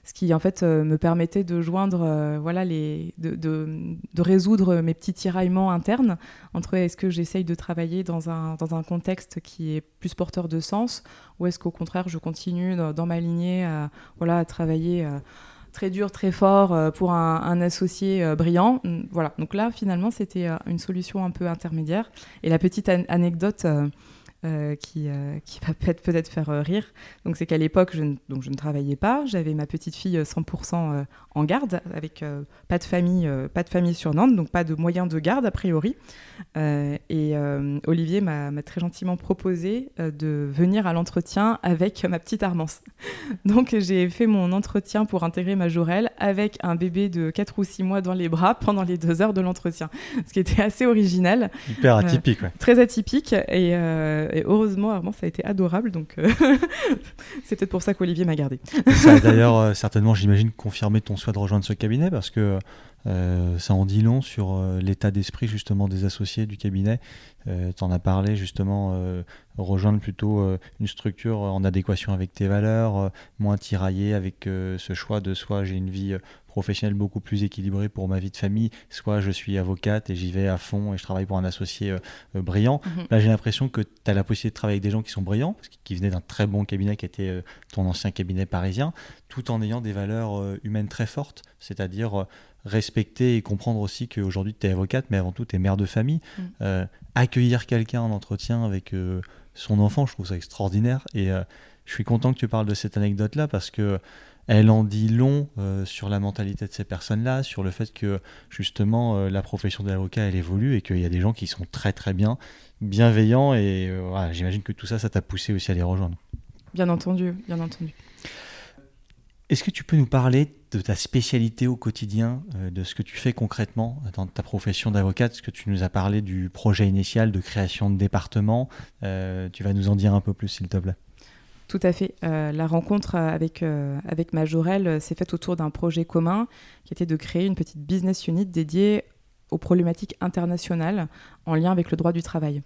Ce qui en fait me permettait de joindre, voilà, de, résoudre mes petits tiraillements internes entre est-ce que j'essaye de travailler dans un, dans un contexte qui est plus porteur de sens, ou est-ce qu'au contraire je continue dans, ma lignée à, voilà, à travailler très dur, très fort euh, pour un, associé euh, brillant. Mm, voilà, donc là, finalement, c'était euh, une solution un peu intermédiaire. Et la petite anecdote euh, qui, euh, qui va peut-être faire euh, rire. Donc c'est qu'à l'époque, je, ne, donc je ne travaillais pas. J'avais ma petite fille 100% en garde, avec pas, de famille, pas de famille sur Nantes, donc pas de moyens de garde a priori. et Olivier m'a très gentiment proposé de venir à l'entretien avec ma petite Armance. donc j'ai fait mon entretien pour intégrer ma Jorel avec un bébé de 4 ou 6 mois dans les bras pendant les deux heures de l'entretien. Ce qui était assez original. Hyper atypique, ouais. Très atypique. Et et heureusement, Armand, ça a été adorable. Donc, euh, c'est peut-être pour ça qu'Olivier m'a gardé. ça a d'ailleurs, euh, certainement, j'imagine, confirmé ton souhait de rejoindre ce cabinet parce que euh, ça en dit long sur l'état d'esprit justement des associés du cabinet. tu en as parlé justement, rejoindre plutôt une structure en adéquation avec tes valeurs, moins tiraillé avec ce choix de soit j'ai une vie professionnel beaucoup plus équilibré pour ma vie de famille, soit je suis avocate et j'y vais à fond et je travaille pour un associé euh, euh, brillant. Mhm. Là, j'ai l'impression que tu as la possibilité de travailler avec des gens qui sont brillants, qui venaient d'un très bon cabinet qui était euh, ton ancien cabinet parisien, tout en ayant des valeurs humaines très fortes, c'est-à-dire respecter et comprendre aussi qu'aujourd'hui tu es avocate, mais avant tout tu es mère de famille. Mhm. accueillir quelqu'un en entretien avec son enfant, je trouve ça extraordinaire. Et je suis content que tu parles de cette anecdote-là parce que elle en dit long euh, sur la mentalité de ces personnes-là, sur le fait que justement euh, la profession d'avocat elle évolue et qu'il y a des gens qui sont très très bien, bienveillants et euh, j'imagine que tout ça, ça t'a poussé aussi à les rejoindre. Bien entendu, bien entendu. Est-ce que tu peux nous parler de ta spécialité au quotidien, de ce que tu fais concrètement dans ta profession d'avocate? Est-ce que tu nous as parlé du projet initial de création de département Tu vas nous en dire un peu plus, s'il te plaît? Tout à fait. Euh, la rencontre avec, euh, avec Majorel euh, s'est faite autour d'un projet commun qui était de créer une petite business unit dédiée aux problématiques internationales en lien avec le droit du travail.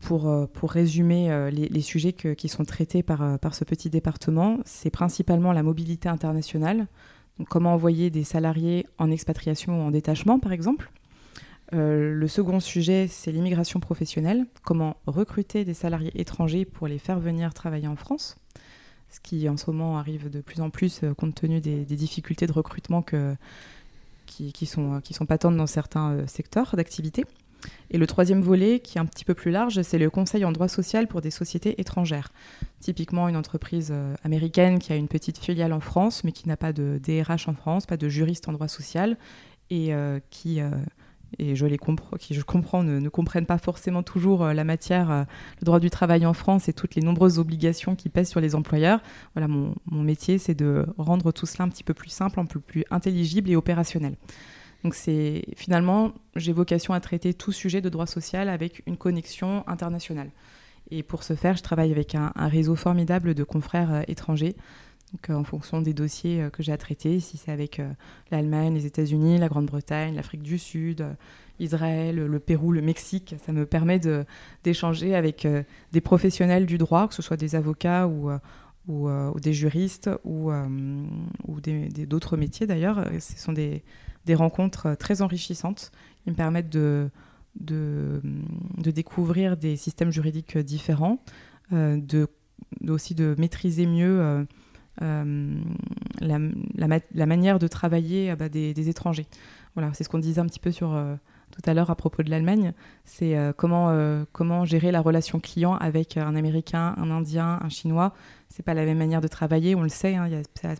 Pour, résumer les, sujets qui sont traités par, par ce petit département, c'est principalement la mobilité internationale, comment envoyer des salariés en expatriation ou en détachement par exemple, euh, le second sujet, c'est l'immigration professionnelle. Comment recruter des salariés étrangers pour les faire venir travailler en France Ce qui en ce moment arrive de plus en plus euh, compte tenu des, difficultés de recrutement qui, sont, qui sont patentes dans certains euh, secteurs d'activité. Et le troisième volet, qui est un petit peu plus large, c'est le conseil en droit social pour des sociétés étrangères. Typiquement une entreprise américaine qui a une petite filiale en France, mais qui n'a pas de DRH en France, pas de juriste en droit social, et qui et je les qui je comprends ne, comprennent pas forcément toujours euh, la matière, euh, le droit du travail en France et toutes les nombreuses obligations qui pèsent sur les employeurs. Voilà, mon, métier, c'est de rendre tout cela un petit peu plus simple, un peu plus intelligible et opérationnel. Donc c'est finalement, j'ai vocation à traiter tout sujet de droit social avec une connexion internationale. Et pour ce faire, je travaille avec un, réseau formidable de confrères euh, étrangers Donc, en fonction des dossiers que j'ai à traiter, si c'est avec l'Allemagne, les États-Unis, la Grande-Bretagne, l'Afrique du Sud, Israël, le Pérou, le Mexique, ça me permet d'échanger avec des professionnels du droit, que ce soit des avocats ou, des juristes ou, d'autres métiers d'ailleurs. Ce sont des, rencontres très enrichissantes qui me permettent de, découvrir des systèmes juridiques différents, euh, de, aussi de maîtriser mieux euh, euh, la, manière de travailler bah, des, étrangers. Voilà, c'est ce qu'on disait un petit peu sur tout à l'heure à propos de l'Allemagne, c'est comment, comment gérer la relation client avec un Américain, un Indien, un Chinois c'est pas la même manière de travailler, on le sait, hein,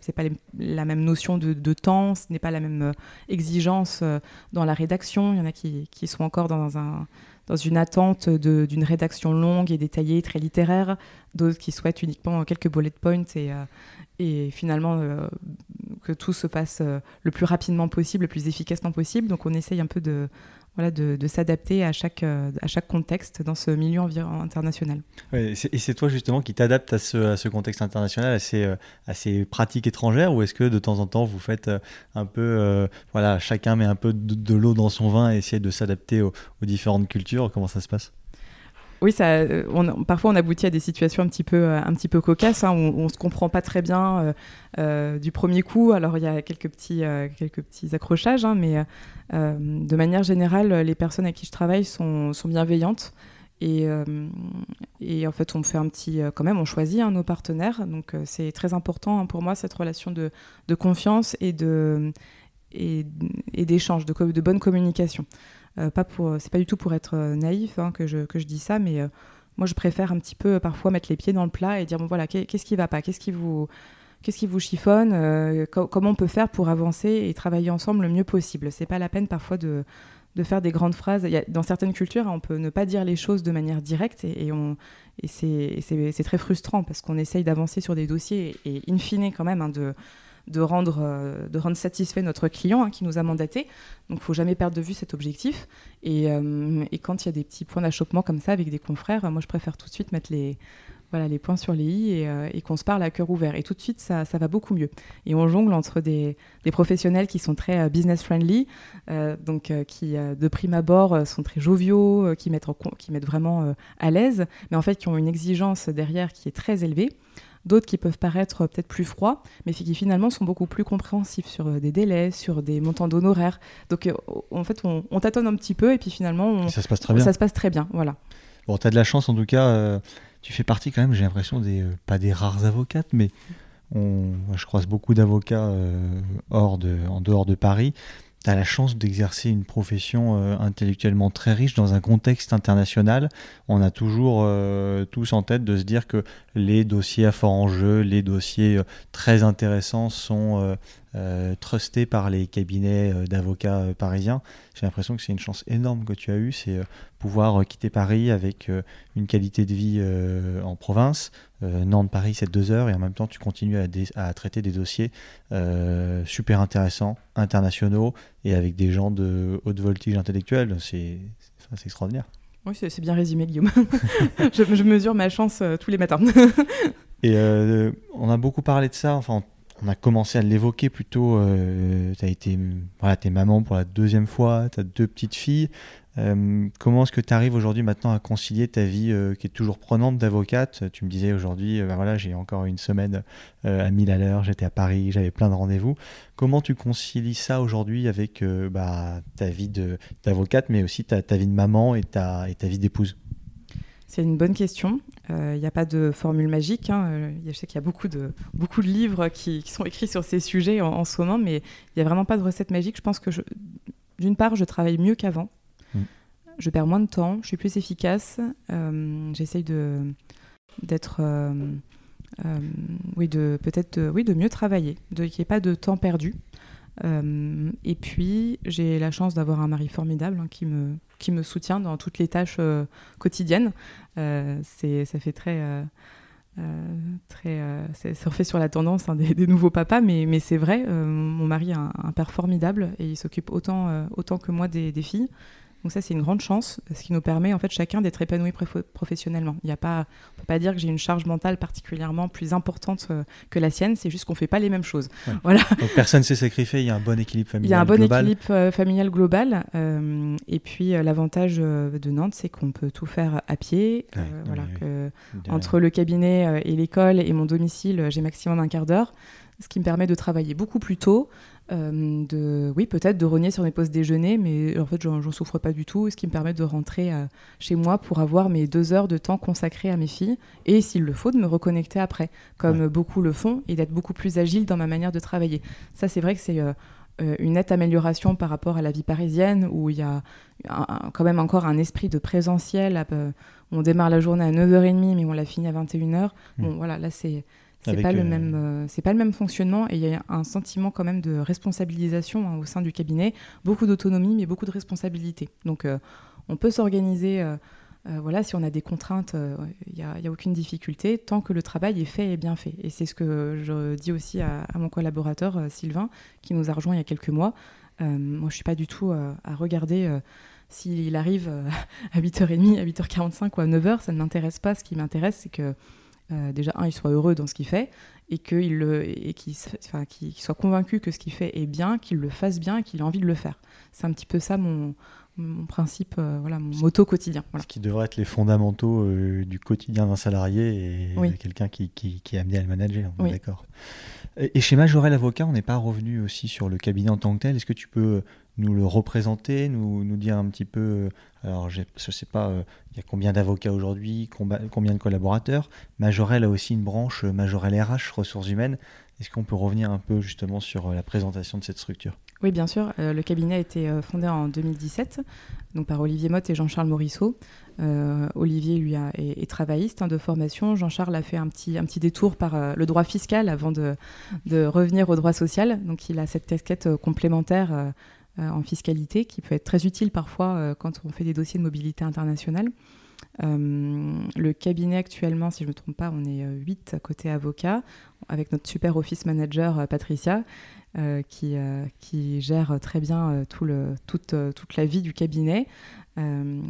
c'est pas la même notion de, temps, ce n'est pas la même euh, exigence euh, dans la rédaction. Il y en a qui, sont encore dans, un, dans une attente d'une rédaction longue et détaillée, très littéraire, d'autres qui souhaitent uniquement quelques bullet points et, euh, et finalement que tout se passe le plus rapidement possible, le plus efficacement possible. Donc on essaye un peu de, voilà, de, s'adapter à chaque, euh, à chaque contexte dans ce milieu international. et c'est toi justement qui t'adapte à ce, à ce, contexte international, à ces, euh, à ces, pratiques étrangères, ou est-ce que de temps en temps vous faites euh, un peu, voilà, chacun met un peu de, l'eau dans son vin et essaie de s'adapter aux différentes cultures? Comment ça se passe? Oui, euh, parfois on aboutit à des situations un petit peu, euh, cocasses, hein, où on ne se comprend pas très bien euh, du premier coup. Alors il y a quelques petits, accrochages, hein, mais de manière générale, les personnes avec qui je travaille sont, bienveillantes. Et, en fait, on fait un petit, quand même, on choisit hein, nos partenaires. Donc c'est très important pour moi cette relation de, confiance et d'échange, de bonne communication. Euh, pas pour, c'est pas du tout pour être euh, naïf hein, que, je, que je dis ça, mais euh, moi je préfère un petit peu parfois mettre les pieds dans le plat et dire bon voilà qu'est-ce qui va pas, qu'est-ce qui vous qu'est-ce qui vous chiffonne, comment on peut faire pour avancer et travailler ensemble le mieux possible? C'est pas la peine parfois de, de faire des grandes phrases. Dans certaines cultures, on peut ne pas dire les choses de manière directe et, et c'est, très frustrant parce qu'on essaye d'avancer sur des dossiers et, in fine quand même hein, de, de rendre, euh, de rendre satisfait notre client hein, qui nous a mandaté. Donc, il faut jamais perdre de vue cet objectif. Et, euh, et quand il y a des petits points d'achoppement comme ça avec des confrères, moi, je préfère tout de suite mettre les, voilà, les points sur les i et, euh, qu'on se parle à cœur ouvert. Et tout de suite, ça, ça, va beaucoup mieux. Et on jongle entre des, des professionnels qui sont très business friendly, donc qui de prime abord sont très joviaux, qui, mettent qui mettent vraiment à l'aise, mais en fait qui ont une exigence derrière qui est très élevée d'autres qui peuvent paraître peut-être plus froids, mais qui finalement sont beaucoup plus compréhensifs sur euh, des délais, sur des montants d'honoraires. Donc euh, en fait, on, tâtonne un petit peu et puis finalement, ça se passe très bien. Ça se passe très bien, voilà. Bon, tu as de la chance en tout cas. Euh, tu fais partie quand même, j'ai l'impression, des pas des rares avocates, mais on, je croise beaucoup d'avocats hors de, en dehors de Paris tu as la chance d'exercer une profession euh, intellectuellement très riche dans un contexte international. On a toujours euh, tous en tête de se dire que les dossiers à fort enjeu, les dossiers euh, très intéressants sont trustés par les cabinets d'avocats parisiens. J'ai l'impression que c'est une chance énorme que tu as eue, c'est pouvoir quitter Paris avec une qualité de vie en province. Nantes-Paris, c'est deux heures et en même temps tu continues à, à traiter des dossiers super intéressants, internationaux et avec des gens de haute voltige intellectuelle. C'est extraordinaire. Oui, c'est bien résumé, Guillaume. je, mesure ma chance euh, tous les matins. et euh, on a beaucoup parlé de ça. Enfin, on a commencé à l'évoquer plutôt. Euh, tu as été voilà, es maman pour la deuxième fois, tu as deux petites filles. Euh, comment est-ce que tu arrives aujourd'hui maintenant à concilier ta vie euh, qui est toujours prenante d'avocate? Tu me disais aujourd'hui, ben voilà, j'ai encore une semaine à 1000 à l'heure, j'étais à Paris, j'avais plein de rendez-vous. Comment tu concilies ça aujourd'hui avec bah, ta vie d'avocate, mais aussi ta, ta, vie de maman et ta, et ta vie d'épouse? C'est une bonne question. Il n'y a pas de formule magique. Hein. Je sais qu'il y a beaucoup de, beaucoup de livres qui, qui, sont écrits sur ces sujets en, en ce moment, mais il n'y a vraiment pas de recette magique. Je pense que, d'une part, je travaille mieux qu'avant je perds moins de temps, je suis plus efficace, euh, j'essaye de d'être euh, euh, oui de peut-être oui de mieux travailler, de qu'il n'y ait pas de temps perdu. Et puis j'ai la chance d'avoir un mari formidable hein, qui me qui me soutient dans toutes les tâches quotidiennes. c'est ça fait très très, refait sur la tendance hein, des, nouveaux papas, mais, mais c'est vrai, mon mari a un, père formidable et il s'occupe autant, autant que moi des filles. Donc ça, c'est une grande chance, ce qui nous permet en fait chacun d'être épanoui professionnellement. Il y a pas, on peut pas dire que j'ai une charge mentale particulièrement plus importante euh, que la sienne. C'est juste qu'on fait pas les mêmes choses. Voilà. Donc personne s'est sacrifié. Il y a un bon équilibre familial. Il y a un bon global. équilibre euh, familial global. Euh, et puis l'avantage de Nantes, c'est qu'on peut tout faire à pied. Ouais, voilà. oui, que entre le cabinet et l'école et mon domicile, j'ai maximum un quart d'heure, ce qui me permet de travailler beaucoup plus tôt. Euh, de, oui, peut-être de rogner sur mes pauses déjeuner, mais en fait, j'en souffre pas du tout. Ce qui me permet de rentrer euh, chez moi pour avoir mes deux heures de temps consacrées à mes filles et, s'il le faut, de me reconnecter après, comme Ouais. beaucoup le font, et d'être beaucoup plus agile dans ma manière de travailler. Ça, c'est vrai que c'est euh, une nette amélioration par rapport à la vie parisienne où il y a un- un- quand même encore un esprit de présentiel. à on démarre la journée à 9h30, mais on la finit à 21h. Bon, Mm. voilà, là, c'est. C'est pas, le euh, même, euh, c'est pas le même fonctionnement et il y a un sentiment quand même de responsabilisation hein, au sein du cabinet, beaucoup d'autonomie mais beaucoup de responsabilité. Donc euh, on peut s'organiser, voilà, si on a des contraintes, il n'y a, aucune difficulté tant que le travail est fait et bien fait. Et c'est ce que je dis aussi à, à mon collaborateur Sylvain qui nous a rejoint il y a quelques mois. Moi je suis pas du tout à regarder s'il arrive à 8h30, à 8h45 ou à 9h, ça ne m'intéresse pas. Ce qui m'intéresse, c'est que euh, déjà, un, il soit heureux dans ce qu'il fait et qu'il enfin, soit convaincu que ce qu'il fait est bien, qu'il le fasse bien et qu'il ait envie de le faire. C'est un petit peu ça mon, mon principe, euh, voilà, mon motto quotidien. Voilà. Ce qui devrait être les fondamentaux euh, du quotidien d'un salarié et Oui. de quelqu'un qui, qui, qui aime bien le manager. est Oui. D'accord. Et et chez Majorel Avocat, on n'est pas revenu aussi sur le cabinet en tant que tel. Est-ce que tu peux nous le représenter, nous, nous dire un petit peu, euh, alors je ne sais pas, euh, il y a combien d'avocats aujourd'hui, combien de collaborateurs Majorel a aussi une branche, euh, Majorel RH, ressources humaines. Est-ce qu'on peut revenir un peu justement sur la présentation de cette structure? Oui, bien sûr. Le cabinet a été fondé en 2017 donc par Olivier Motte et Jean-Charles Morisseau. Olivier lui est, est travailliste hein, de formation. Jean-Charles a fait un petit, un petit détour par le droit fiscal avant de, revenir au droit social. Donc il a cette casquette complémentaire en fiscalité qui peut être très utile parfois euh, quand on fait des dossiers de mobilité internationale. Euh, le cabinet actuellement, si je ne me trompe pas, on est 8 côté avocat, avec notre super office manager euh, Patricia, euh, qui, euh, qui gère très bien euh, tout le, toute, euh, toute la vie du cabinet. Euh,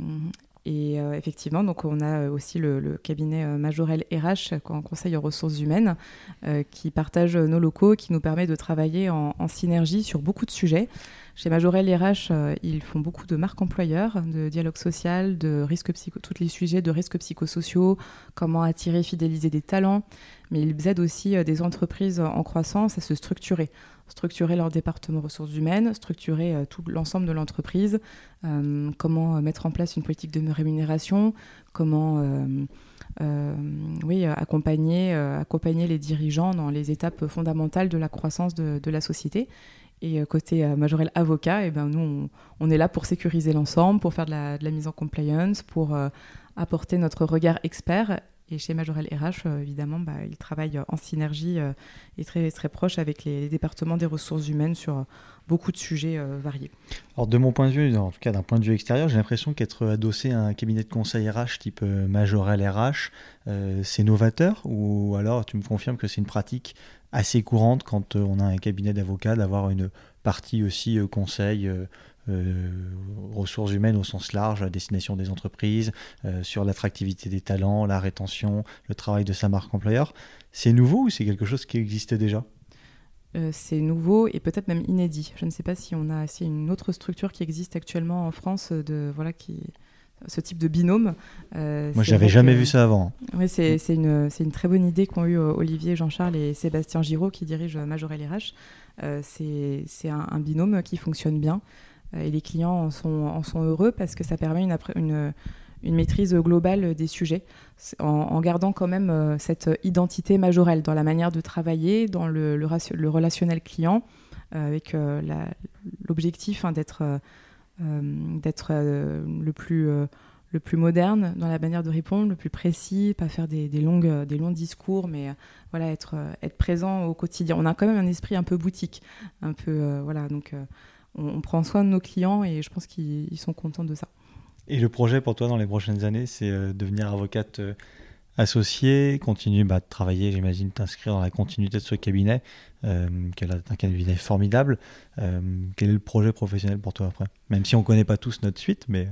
et euh, effectivement, donc on a aussi le, cabinet euh, Majorel RH, en conseil en ressources humaines, euh, qui partage nos locaux, qui nous permet de travailler en synergie sur beaucoup de sujets. Chez Majorel RH, euh, ils font beaucoup de marques employeurs, de dialogue social, de risques psycho, tous les sujets de risques psychosociaux, comment attirer, fidéliser des talents, mais ils aident aussi euh, des entreprises en croissance à se structurer, structurer leur département ressources humaines, structurer euh, tout l'ensemble de l'entreprise, comment mettre en place une politique de rémunération, comment oui, accompagner, les dirigeants dans les étapes fondamentales de la croissance de la société. Et euh, côté euh, Majorel avocat, eh ben, nous, on, est là pour sécuriser l'ensemble, pour faire de la, de la mise en compliance, pour euh, apporter notre regard expert. Et chez Majorel RH, euh, évidemment, bah, ils travaillent en synergie euh, et très, très proche avec les, départements des ressources humaines sur euh, beaucoup de sujets euh, variés. Alors de mon point de vue, en tout cas d'un point de vue extérieur, j'ai l'impression qu'être adossé à un cabinet de conseil RH type euh, Majorel RH, euh, c'est novateur ou alors tu me confirmes que c'est une pratique assez courante quand euh, on a un cabinet d'avocats d'avoir une partie aussi euh, conseil euh, ressources humaines au sens large, à destination des entreprises, euh, sur l'attractivité des talents, la rétention, le travail de sa marque employeur. C'est nouveau ou c'est quelque chose qui existait déjà? Euh, c'est nouveau et peut-être même inédit. Je ne sais pas si on a si une autre structure qui existe actuellement en France de voilà qui ce type de binôme. Euh, Moi, j'avais jamais que- vu ça avant. Oui, c'est une, une très bonne idée qu'ont eu Olivier, Jean-Charles et Sébastien Giraud qui dirigent Majorel RH. Euh, c'est c'est un, un binôme qui fonctionne bien et les clients en sont, heureux parce que ça permet une, maîtrise globale des sujets en, gardant quand même euh, cette identité majorelle dans la manière de travailler, dans le, relationnel client, euh, avec euh, l'objectif d'être euh, euh, euh, le plus euh, moderne dans la manière de répondre, le plus précis, pas faire des, euh, longs discours, mais euh, voilà, être, euh, être présent au quotidien. On a quand même un esprit un peu boutique, un peu, euh, voilà, donc euh, on, on prend soin de nos clients et je pense qu'ils ils sont contents de ça. Et le projet pour toi dans les prochaines années, c'est euh, devenir avocate euh, associé, continuer bah, de travailler, j'imagine, t'inscrire dans la continuité de ce cabinet, euh, qui est un cabinet formidable. Euh, quel est le projet professionnel pour toi après? Même si on ne connaît pas tous notre suite, mais...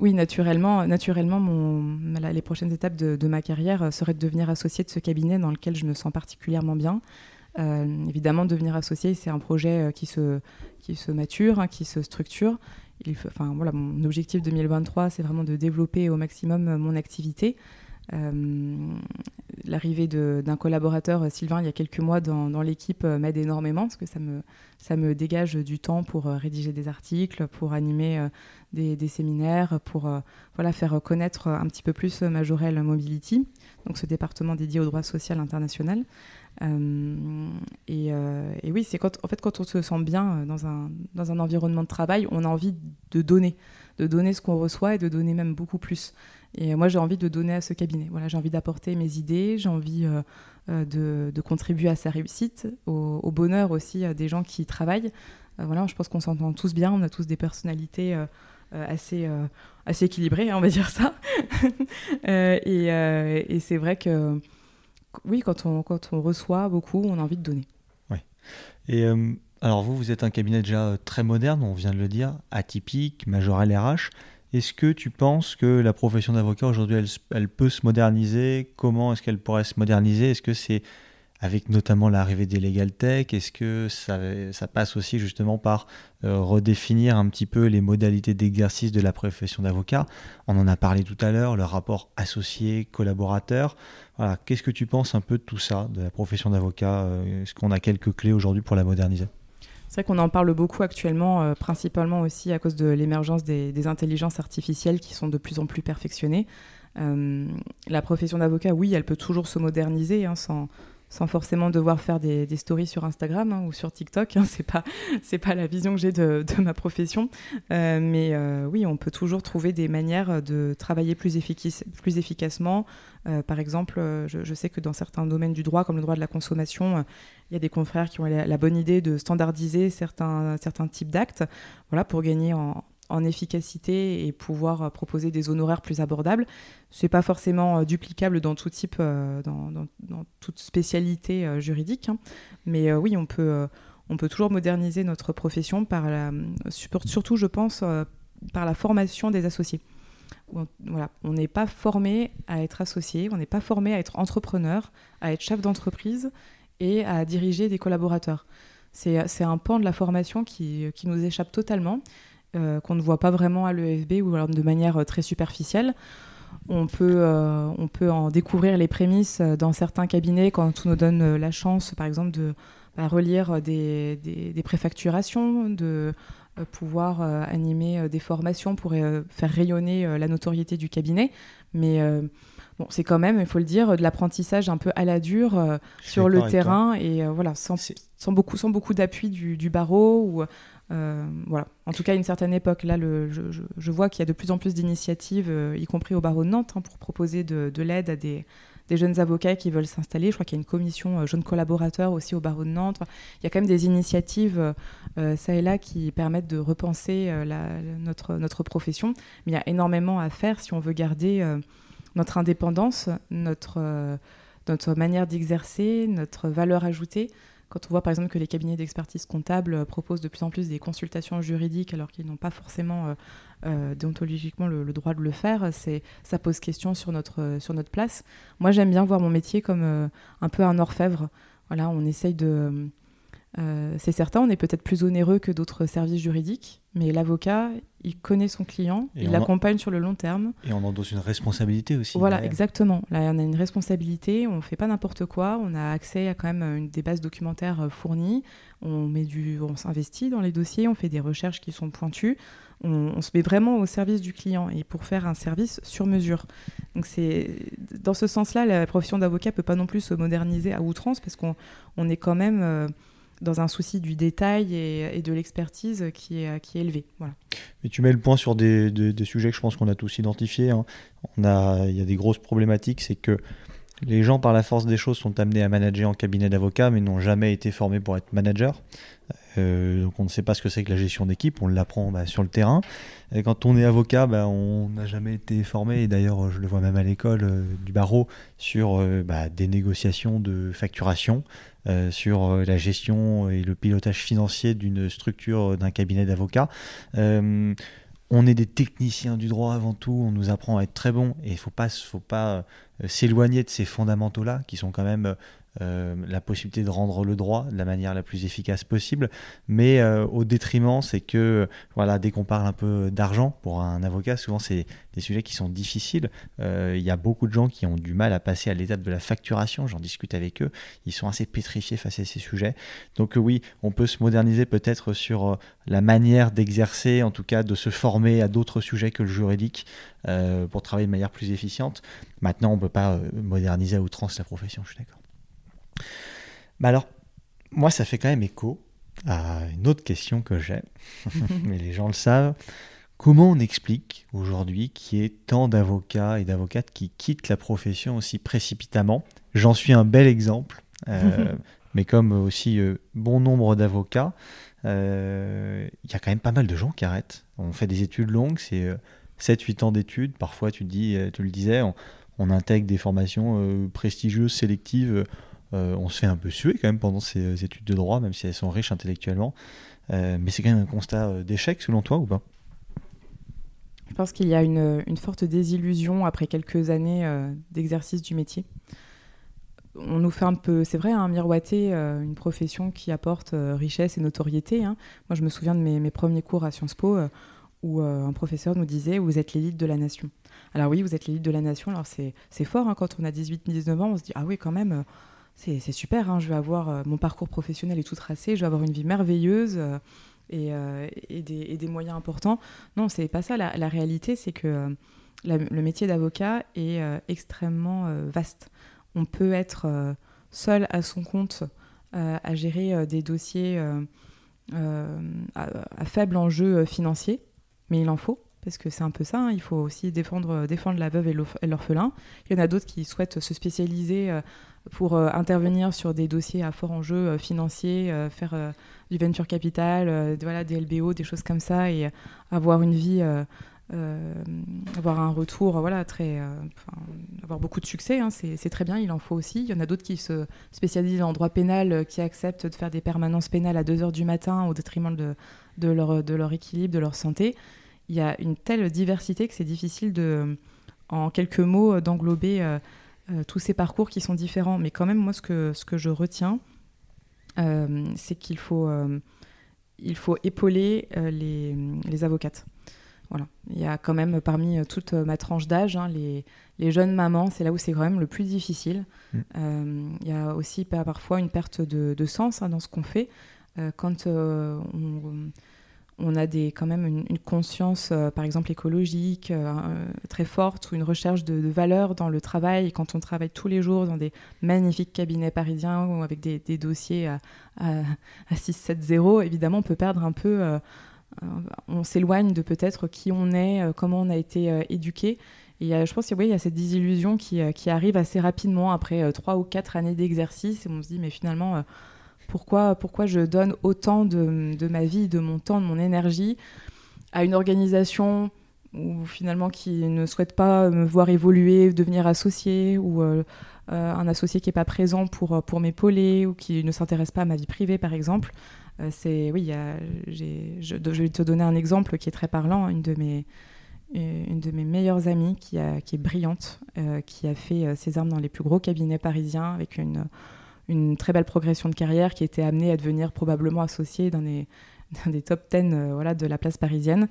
Oui, naturellement, naturellement mon, les prochaines étapes de, ma carrière seraient de devenir associé de ce cabinet dans lequel je me sens particulièrement bien. Évidemment, devenir associé, c'est un projet qui se, qui se mature, hein, qui se structure enfin, voilà, mon objectif 2023, c'est vraiment de développer au maximum mon activité. Euh, l'arrivée d'un collaborateur, Sylvain, il y a quelques mois dans, l'équipe euh, m'aide énormément parce que ça me, ça me dégage du temps pour euh, rédiger des articles, pour animer des, des séminaires, pour voilà, faire connaître un petit peu plus Majorel Mobility, donc ce département dédié au droit social international. Euh, euh, et, oui, c'est quand, en fait, quand on se sent bien euh, dans un, dans un environnement de travail, on a envie de donner, de donner ce qu'on reçoit et de donner même beaucoup plus. Et moi, j'ai envie de donner à ce cabinet. Voilà, j'ai envie d'apporter mes idées, j'ai envie de, contribuer à sa réussite, au, bonheur aussi des gens qui travaillent. voilà, je pense qu'on s'entend tous bien, on a tous des personnalités assez, assez équilibrées, hein, on va dire ça. et c'est vrai que oui, quand on, quand on reçoit beaucoup, on a envie de donner. Oui. Et euh, alors vous, vous êtes un cabinet déjà euh, très moderne, on vient de le dire, atypique, majoral RH. Est-ce que tu penses que la profession d'avocat aujourd'hui, elle, elle, peut se moderniser? Comment est-ce qu'elle pourrait se moderniser? Est-ce que c'est avec notamment l'arrivée des legal tech, est-ce que ça, passe aussi justement par euh, redéfinir un petit peu les modalités d'exercice de la profession d'avocat? On en a parlé tout à l'heure, le rapport associé-collaborateur. Voilà, Qu'est-ce que tu penses un peu de tout ça, de la profession d'avocat? Euh, Est-ce qu'on a quelques clés aujourd'hui pour la moderniser? C'est vrai qu'on en parle beaucoup actuellement, euh, principalement aussi à cause de l'émergence des, intelligences artificielles qui sont de plus en plus perfectionnées. la profession d'avocat, oui, elle peut toujours se moderniser hein, sans, sans forcément devoir faire des, stories sur Instagram hein, ou sur TikTok. Hein, c'est pas c'est pas la vision que j'ai de, ma profession, euh, mais euh, oui, on peut toujours trouver des manières de travailler plus, plus efficacement. Euh, par exemple, je, sais que dans certains domaines du droit, comme le droit de la consommation, il y a des confrères qui ont la, la bonne idée de standardiser certains certains types d'actes, voilà, pour gagner en, en efficacité et pouvoir euh, proposer des honoraires plus abordables. Ce n'est pas forcément euh, duplicable dans tout type, euh, dans, toute spécialité juridique, hein. mais oui, on peut, on peut toujours moderniser notre profession par la, surtout, je pense, par la formation des associés. Voilà, on n'est pas formé à être associé, on n'est pas formé à être entrepreneur, à être chef d'entreprise et à diriger des collaborateurs. C'est un pan de la formation qui, qui nous échappe totalement qu'on ne voit pas vraiment à l'EFB ou alors de manière euh, très superficielle. On peut, euh, on peut en découvrir les prémices dans certains cabinets quand on nous donne la chance, par exemple, de bah, relire des, des, préfacturations, de pouvoir animer des formations pour faire rayonner la notoriété du cabinet. Mais bon, c'est quand même, il faut le dire, de l'apprentissage un peu à la dure sur le terrain et voilà, sans, sans, beaucoup, sans beaucoup d'appui du, du, barreau ou euh, voilà. En tout cas, une certaine époque, là, je, vois qu'il y a de plus en plus d'initiatives, euh, y compris au barreau de Nantes, hein, pour proposer de, l'aide à des, jeunes avocats qui veulent s'installer. Je crois qu'il y a une commission euh, jeunes collaborateurs aussi au barreau de Nantes. il y a quand même des initiatives, ça et là, qui permettent de repenser notre, notre profession. Mais il y a énormément à faire si on veut garder notre indépendance, notre, notre manière d'exercer, notre valeur ajoutée. Quand on voit par exemple que les cabinets d'expertise comptable euh, proposent de plus en plus des consultations juridiques alors qu'ils n'ont pas forcément euh, euh, déontologiquement le, droit de le faire, ça pose question sur notre, place. Moi j'aime bien voir mon métier comme un peu un orfèvre. Voilà, on essaye de c'est certain, on est peut-être plus onéreux que d'autres services juridiques, mais l'avocat, il connaît son client, il l'accompagne sur le long terme. Et on endosse une responsabilité aussi. Voilà, exactement. Là, on a une responsabilité, on ne fait pas n'importe quoi, on a accès à quand même une, des bases documentaires euh, fournies, on, met du, on s'investit dans les dossiers, on fait des recherches qui sont pointues, on, se met vraiment au service du client et pour faire un service sur mesure. Donc c'est dans ce sens-là, la profession d'avocat peut pas non plus se moderniser à outrance parce qu'on on est quand même euh, dans un souci du détail et, de l'expertise qui est, élevé. Mais tu mets le point sur des, sujets que je pense qu'on a tous identifiés. Hein. Il y a des grosses problématiques, c'est que Les gens, par la force des choses, sont amenés à manager en cabinet d'avocat, mais n'ont jamais été formés pour être manager. Euh, donc on ne sait pas ce que c'est que la gestion d'équipe, on l'apprend bah, sur le terrain. Quand on est avocat, bah, on n'a jamais été formé, et d'ailleurs je le vois même à l'école euh, du barreau, sur euh, bah, des négociations de facturation, sur la gestion et le pilotage financier d'une structure, d'un cabinet d'avocats. on est des techniciens du droit avant tout, on nous apprend à être très bons, et il ne faut faut pas s'éloigner de ces fondamentaux-là, qui sont quand même euh, la possibilité de rendre le droit de la manière la plus efficace possible, mais euh, au détriment, c'est que voilà, dès qu'on parle un peu d'argent pour un avocat, souvent c'est des sujets qui sont difficiles. Euh, il y a beaucoup de gens qui ont du mal à passer à l'étape de la facturation. J'en discute avec eux, ils sont assez pétrifiés face à ces sujets. Donc oui, on peut se moderniser peut-être sur la manière d'exercer, en tout cas de se former à d'autres sujets que le juridique pour travailler de manière plus efficiente. Maintenant, on ne peut pas moderniser à outrance la profession, je suis d'accord. Bah alors, moi, ça fait quand même écho à une autre question que j'ai, mais les gens le savent. Comment on explique aujourd'hui qu'il y ait tant d'avocats et d'avocates qui quittent la profession aussi précipitamment? J'en suis un bel exemple, euh, mais comme aussi euh, bon nombre d'avocats, euh, il y a quand même pas mal de gens qui arrêtent. On fait des études longues, c'est 7-8 ans d'études. Parfois, tu, dis, tu le disais, on, on intègre des formations prestigieuses, sélectives euh, on se fait un peu suer quand même pendant ces euh, études de droit, même si elles sont riches intellectuellement. Euh, mais c'est quand même un constat d'échec selon toi ou pas? Je pense qu'il y a une, forte désillusion après quelques années d'exercice du métier. On nous fait un peu, c'est vrai, un hein, miroiter une profession qui apporte richesse et notoriété. Hein. Moi, je me souviens de mes, premiers cours à Sciences Po où un professeur nous disait Vous êtes l'élite de la nation. Alors, oui, vous êtes l'élite de la nation. Alors, c'est fort hein, quand on a 18-19 ans, on se dit Ah oui, quand même c'est super, hein, je vais avoir euh, mon parcours professionnel est tout tracé, je vais avoir une vie merveilleuse euh, euh, et, des, moyens importants. Non, c'est pas ça. La, réalité, c'est que le métier d'avocat est extrêmement vaste. On peut être seul à son compte à gérer des dossiers à, faible enjeu financier, mais il en faut parce que c'est un peu ça, hein. il faut aussi défendre, défendre la veuve et l'orphelin. Il y en a d'autres qui souhaitent se spécialiser pour euh, intervenir sur des dossiers à fort enjeu euh, financier, euh, faire du venture capital, voilà, des LBO, des choses comme ça, et avoir une vie, avoir un retour, voilà, très, avoir beaucoup de succès, hein, c'est très bien, il en faut aussi. Il y en a d'autres qui se spécialisent en droit pénal, qui acceptent de faire des permanences pénales à 2h du matin au détriment de, leur, de leur équilibre, de leur santé. Il y a une telle diversité que c'est difficile de, en quelques mots, d'englober euh, tous ces parcours qui sont différents. Mais quand même, moi, ce que, ce que je retiens, euh, c'est qu'il faut, euh, il faut épauler les, les, avocates. Voilà. Il y a quand même parmi toute ma tranche d'âge, hein, les, les, jeunes mamans, c'est là où c'est quand même le plus difficile. Mm. il y a aussi parfois une perte de, de sens hein, dans ce qu'on fait. quand on, on a des, quand même une, conscience, euh, par exemple écologique, euh, très forte, ou une recherche de, valeur dans le travail. quand on travaille tous les jours dans des magnifiques cabinets parisiens ou avec des, dossiers à, à, 6-7-0, évidemment, on peut perdre un peu. Euh, on s'éloigne de peut-être qui on est, comment on a été éduqué. Et je pense qu'il oui, y a cette désillusion qui, arrive assez rapidement après trois ou quatre années d'exercice. Et on se dit, mais finalement pourquoi, pourquoi je donne autant de, de, ma vie, de mon temps, de mon énergie à une organisation ou finalement qui ne souhaite pas me voir évoluer, devenir associé, ou euh, euh, un associé qui n'est pas présent pour, pour m'épauler, ou qui ne s'intéresse pas à ma vie privée, par exemple. Euh, c'est oui, je, vais te donner un exemple qui est très parlant. Une de mes, une de mes meilleures amies qui, qui est brillante, qui a fait ses armes dans les plus gros cabinets parisiens avec une une très belle progression de carrière qui était amenée à devenir probablement associée dans des, des top 10 euh, voilà, de la place parisienne,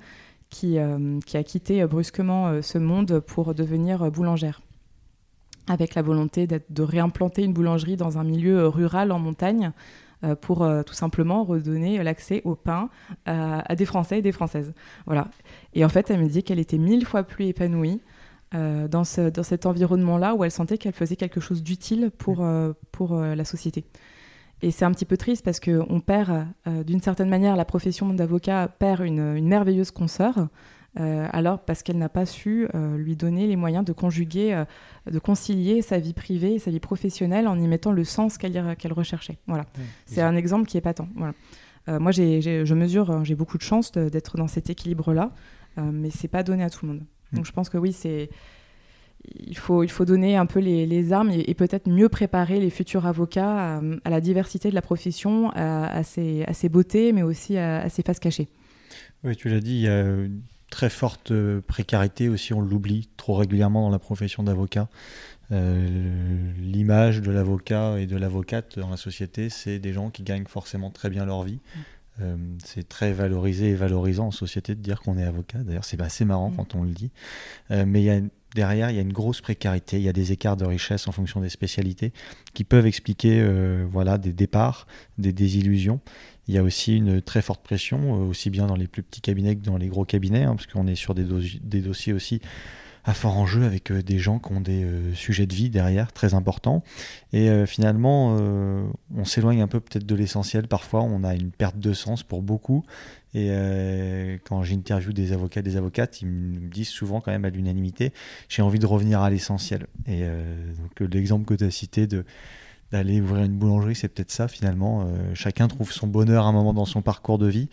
qui, euh, qui a quitté euh, brusquement ce monde pour devenir boulangère, avec la volonté de réimplanter une boulangerie dans un milieu rural en montagne pour tout simplement redonner l'accès au pain à des Français et des Françaises. Voilà. Et en fait, elle me dit qu'elle était mille fois plus épanouie euh, dans, ce, dans, cet environnement-là où elle sentait qu'elle faisait quelque chose d'utile pour, euh, pour euh, la société. Et c'est un petit peu triste parce qu'on perd, d'une certaine manière, la profession d'avocat perd une, une merveilleuse consoeur alors parce qu'elle n'a pas su lui donner les moyens de conjuguer, de concilier sa vie privée et sa vie professionnelle en y mettant le sens qu'elle recherchait. Voilà, c'est un exemple qui est patent. Voilà. moi, je mesure, j'ai beaucoup de chance d'être dans cet équilibre-là, mais c'est pas donné à tout le monde. Donc, je pense que oui, c'est il faut, il faut donner un peu les, armes et, peut-être mieux préparer les futurs avocats à, la diversité de la profession, à, ses, beautés, mais aussi à, ses faces cachées. Oui, tu l'as dit, il y a une très forte précarité aussi, on l'oublie trop régulièrement dans la profession d'avocat. Euh, l'image de l'avocat et de l'avocate dans la société, c'est des gens qui gagnent forcément très bien leur vie. Mm. Euh, c'est très valorisé et valorisant en société de dire qu'on est avocat. D'ailleurs, c'est assez marrant mm. quand on le dit. Euh, mais y a derrière, il y a une grosse précarité, il y a des écarts de richesse en fonction des spécialités qui peuvent expliquer euh, voilà, des départs, des désillusions. Il y a aussi une très forte pression, aussi bien dans les plus petits cabinets que dans les gros cabinets, hein, parce qu'on est sur des, des dossiers aussi à fort enjeu avec euh, des gens qui ont des euh, sujets de vie derrière très importants. Et euh, finalement, on s'éloigne un peu peut-être de l'essentiel. Parfois, on a une perte de sens pour beaucoup. Et quand j'interviewe des avocats, des avocates, ils me disent souvent quand même à l'unanimité, j'ai envie de revenir à l'essentiel. Et donc l'exemple que tu as cité de d'aller ouvrir une boulangerie, c'est peut-être ça finalement. chacun trouve son bonheur à un moment dans son parcours de vie.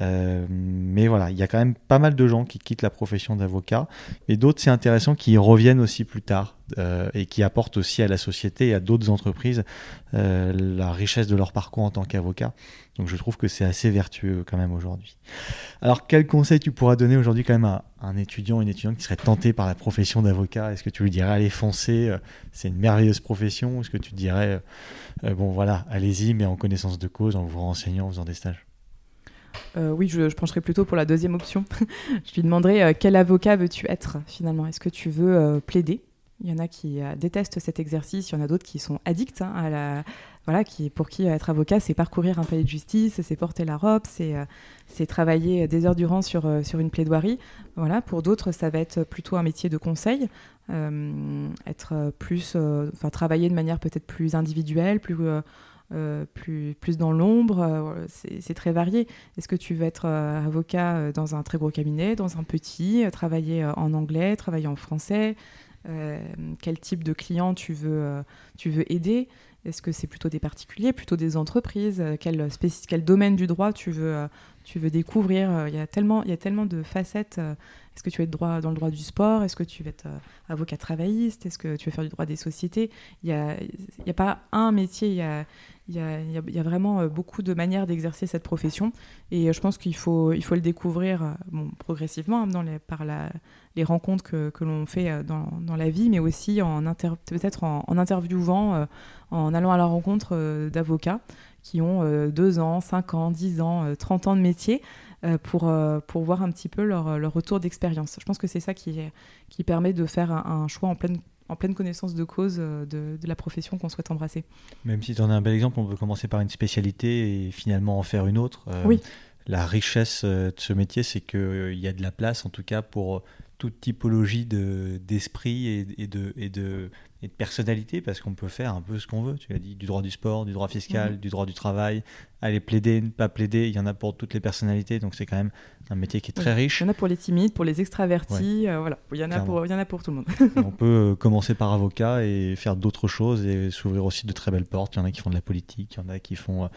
Euh, mais voilà, il y a quand même pas mal de gens qui quittent la profession d'avocat, et d'autres, c'est intéressant, qui reviennent aussi plus tard euh, et qui apportent aussi à la société et à d'autres entreprises euh, la richesse de leur parcours en tant qu'avocat. Donc je trouve que c'est assez vertueux quand même aujourd'hui. Alors quel conseil tu pourras donner aujourd'hui quand même à un étudiant, une étudiante qui serait tenté par la profession d'avocat? Est-ce que tu lui dirais allez foncer, c'est une merveilleuse profession? Est-ce que tu dirais bon voilà, allez-y mais en connaissance de cause, en vous renseignant, en faisant des stages? Euh, oui, je, pencherai plutôt pour la deuxième option. je lui demanderai euh, quel avocat veux-tu être finalement? Est-ce que tu veux euh, plaider? Il y en a qui détestent cet exercice, il y en a d'autres qui sont addicts hein, à la, voilà, qui, pour qui être avocat, c'est parcourir un palais de justice, c'est porter la robe, c'est travailler des heures durant sur, sur une plaidoirie. Voilà, pour d'autres, ça va être plutôt un métier de conseil, être plus, enfin travailler de manière peut-être plus individuelle, plus euh, plus, plus dans l'ombre, euh, c'est très varié. Est-ce que tu veux être euh, avocat dans un très gros cabinet, dans un petit, travailler en anglais, travailler en français Quel type de client tu veux, tu veux aider? Est-ce que c'est plutôt des particuliers, plutôt des entreprises? Quel, domaine du droit tu veux, tu veux découvrir? Il y, a tellement, il y a tellement de facettes. Est-ce que tu veux être droit, dans le droit du sport? Est-ce que tu veux être avocat travailliste? Est-ce que tu veux faire du droit des sociétés? Il n'y a, a, pas un métier, il y, a, vraiment euh, beaucoup de manières d'exercer cette profession et euh, je pense qu'il faut, le découvrir euh, progressivement hein, par les rencontres que, l'on fait dans, la vie, mais aussi peut-être en, interviewant, en allant à la rencontre d'avocats qui ont 2 ans, 5 ans, 10 ans, 30 ans de métier pour, voir un petit peu leur, retour d'expérience. Je pense que c'est ça qui, permet de faire un choix en pleine en pleine connaissance de cause euh, de, la profession qu'on souhaite embrasser. Même si tu en as un bel exemple, on peut commencer par une spécialité et finalement en faire une autre. Euh, oui. La richesse euh, de ce métier, c'est qu'il y a de la place, en tout cas, pour toute typologie d'esprit et, de, et, de, et de personnalité, parce qu'on peut faire un peu ce qu'on veut. Tu as dit du droit du sport, du droit fiscal, mhm. du droit du travail, aller plaider, ne pas plaider, il y en a pour toutes les personnalités, donc c'est quand même un métier qui est très riche. Il y en a pour les timides, pour les extravertis, euh, voilà, il y, en a pour, il y en a pour tout le monde. on peut euh, commencer par avocat et faire d'autres choses et s'ouvrir aussi de très belles portes. Il y en a qui font de la politique, il y en a qui font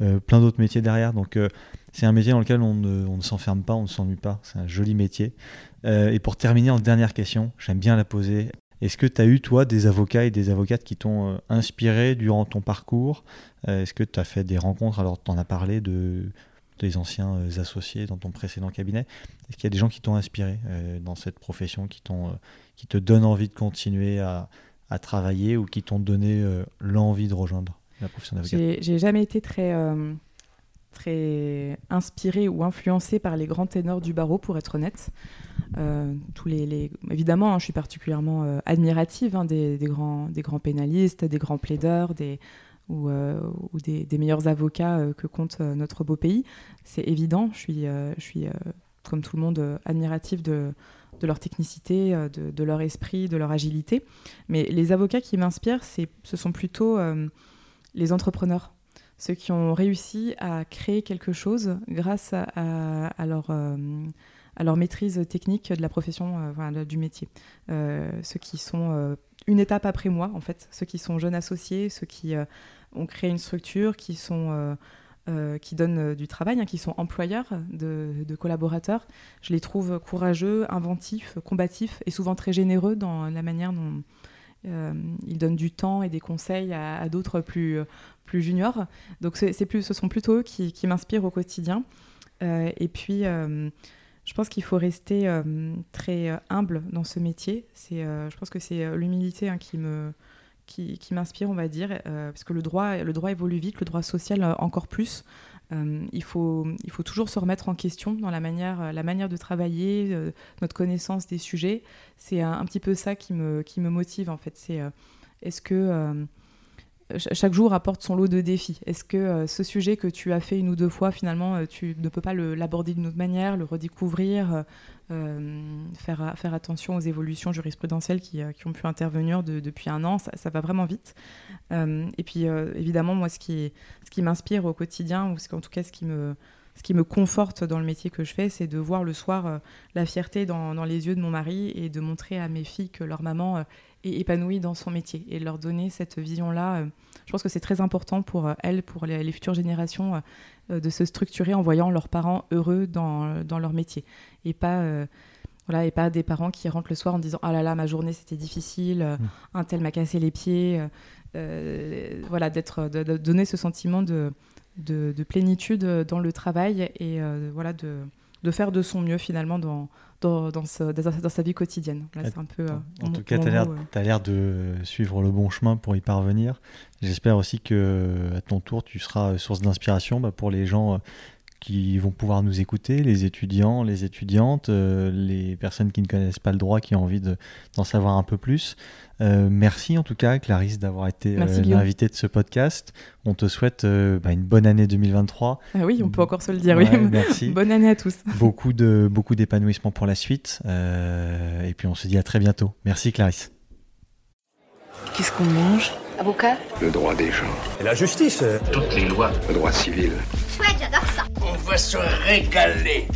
euh, plein d'autres métiers derrière, donc c'est un métier dans lequel on ne, s'enferme pas, on ne s'ennuie pas, c'est un joli métier. et pour terminer en dernière question, j'aime bien la poser. Est-ce que tu as eu, toi, des avocats et des avocates qui t'ont euh, inspiré durant ton parcours? Euh, Est-ce que tu as fait des rencontres? Alors, tu en as parlé de des anciens euh, associés dans ton précédent cabinet. Est-ce qu'il y a des gens qui t'ont inspiré dans cette profession, qui, qui te donnent envie de continuer à, à travailler ou qui t'ont donné l'envie de rejoindre la profession d'avocat? J'ai jamais été très très inspiré ou influencé par les grands ténors du barreau, pour être honnête. Euh, les, Évidemment, hein, je suis particulièrement euh, admirative hein, des, grands, des grands pénalistes, des grands plaideurs, des, ou, euh, des, meilleurs avocats que compte notre beau pays. C'est évident, je suis, je suis comme tout le monde, admiratif de, leur technicité, de, leur esprit, de leur agilité. Mais les avocats qui m'inspirent, ce sont plutôt les entrepreneurs ceux qui ont réussi à créer quelque chose grâce à, leur, euh, leur maîtrise technique de la profession, voilà, du métier. ceux qui sont une étape après moi, en fait, ceux qui sont jeunes associés, ceux qui ont créé une structure, qui sont euh, qui donnent euh, du travail, hein, qui sont employeurs de, collaborateurs. Je les trouve courageux, inventifs, combatifs et souvent très généreux dans la manière dont euh, ils donnent du temps et des conseils à, d'autres plus, plus juniors. Donc c'est plus, ce sont plutôt eux qui, m'inspirent au quotidien. et puis, je pense qu'il faut rester très humble dans ce métier. je pense que c'est l'humilité hein, qui me qui, m'inspire, on va dire, euh, parce que le droit, le droit évolue vite, le droit social euh, encore plus. Euh, il, faut, il faut toujours se remettre en question dans la manière, la manière de travailler, notre connaissance des sujets. C'est un, petit peu ça qui me, qui me motive, en fait. C'est est-ce que chaque jour apporte son lot de défis. Est-ce que ce sujet que tu as fait une ou deux fois, finalement, tu ne peux pas l'aborder d'une autre manière, le redécouvrir, euh, faire, faire attention aux évolutions jurisprudentielles qui, euh, qui ont pu intervenir depuis un an, ça, va vraiment vite. Euh, et puis évidemment, moi, ce qui, ce qui m'inspire au quotidien, ou en tout cas ce qui me, ce qui me conforte dans le métier que je fais, c'est de voir le soir la fierté dans, dans, les yeux de mon mari et de montrer à mes filles que leur maman est épanouie dans son métier et leur donner cette vision-là. je pense que c'est très important pour elles, pour les, les futures générations, de se structurer en voyant leurs parents heureux dans, dans leur métier et pas euh, voilà et pas des parents qui rentrent le soir en disant ah là là ma journée c'était difficile euh, mm. un tel m'a cassé les pieds euh, voilà d'être de, donner ce sentiment de, de, plénitude dans le travail et voilà de, de faire de son mieux finalement dans dans, dans, sa vie quotidienne. Là, un peu, en tout cas, tu as l'air de suivre le bon chemin pour y parvenir. J'espère aussi que à ton tour, tu seras source d'inspiration bah, pour les gens qui vont pouvoir nous écouter, les étudiants, les étudiantes, euh, les personnes qui ne connaissent pas le droit, qui ont envie d'en savoir un peu plus. Euh, merci en tout cas, Clarisse, d'avoir été euh, l'invitée de ce podcast. On te souhaite bah, une bonne année 2023. Ah oui, on peut encore se le dire. oui. Merci. bonne année à tous. Beaucoup de beaucoup d'épanouissement pour la suite. et puis on se dit à très bientôt. Merci, Clarisse. Qu'est-ce qu'on mange? Avocat? Le droit des gens. Et la justice? Toutes les lois. Le droit civil. Ouais, j'adore on va se régaler.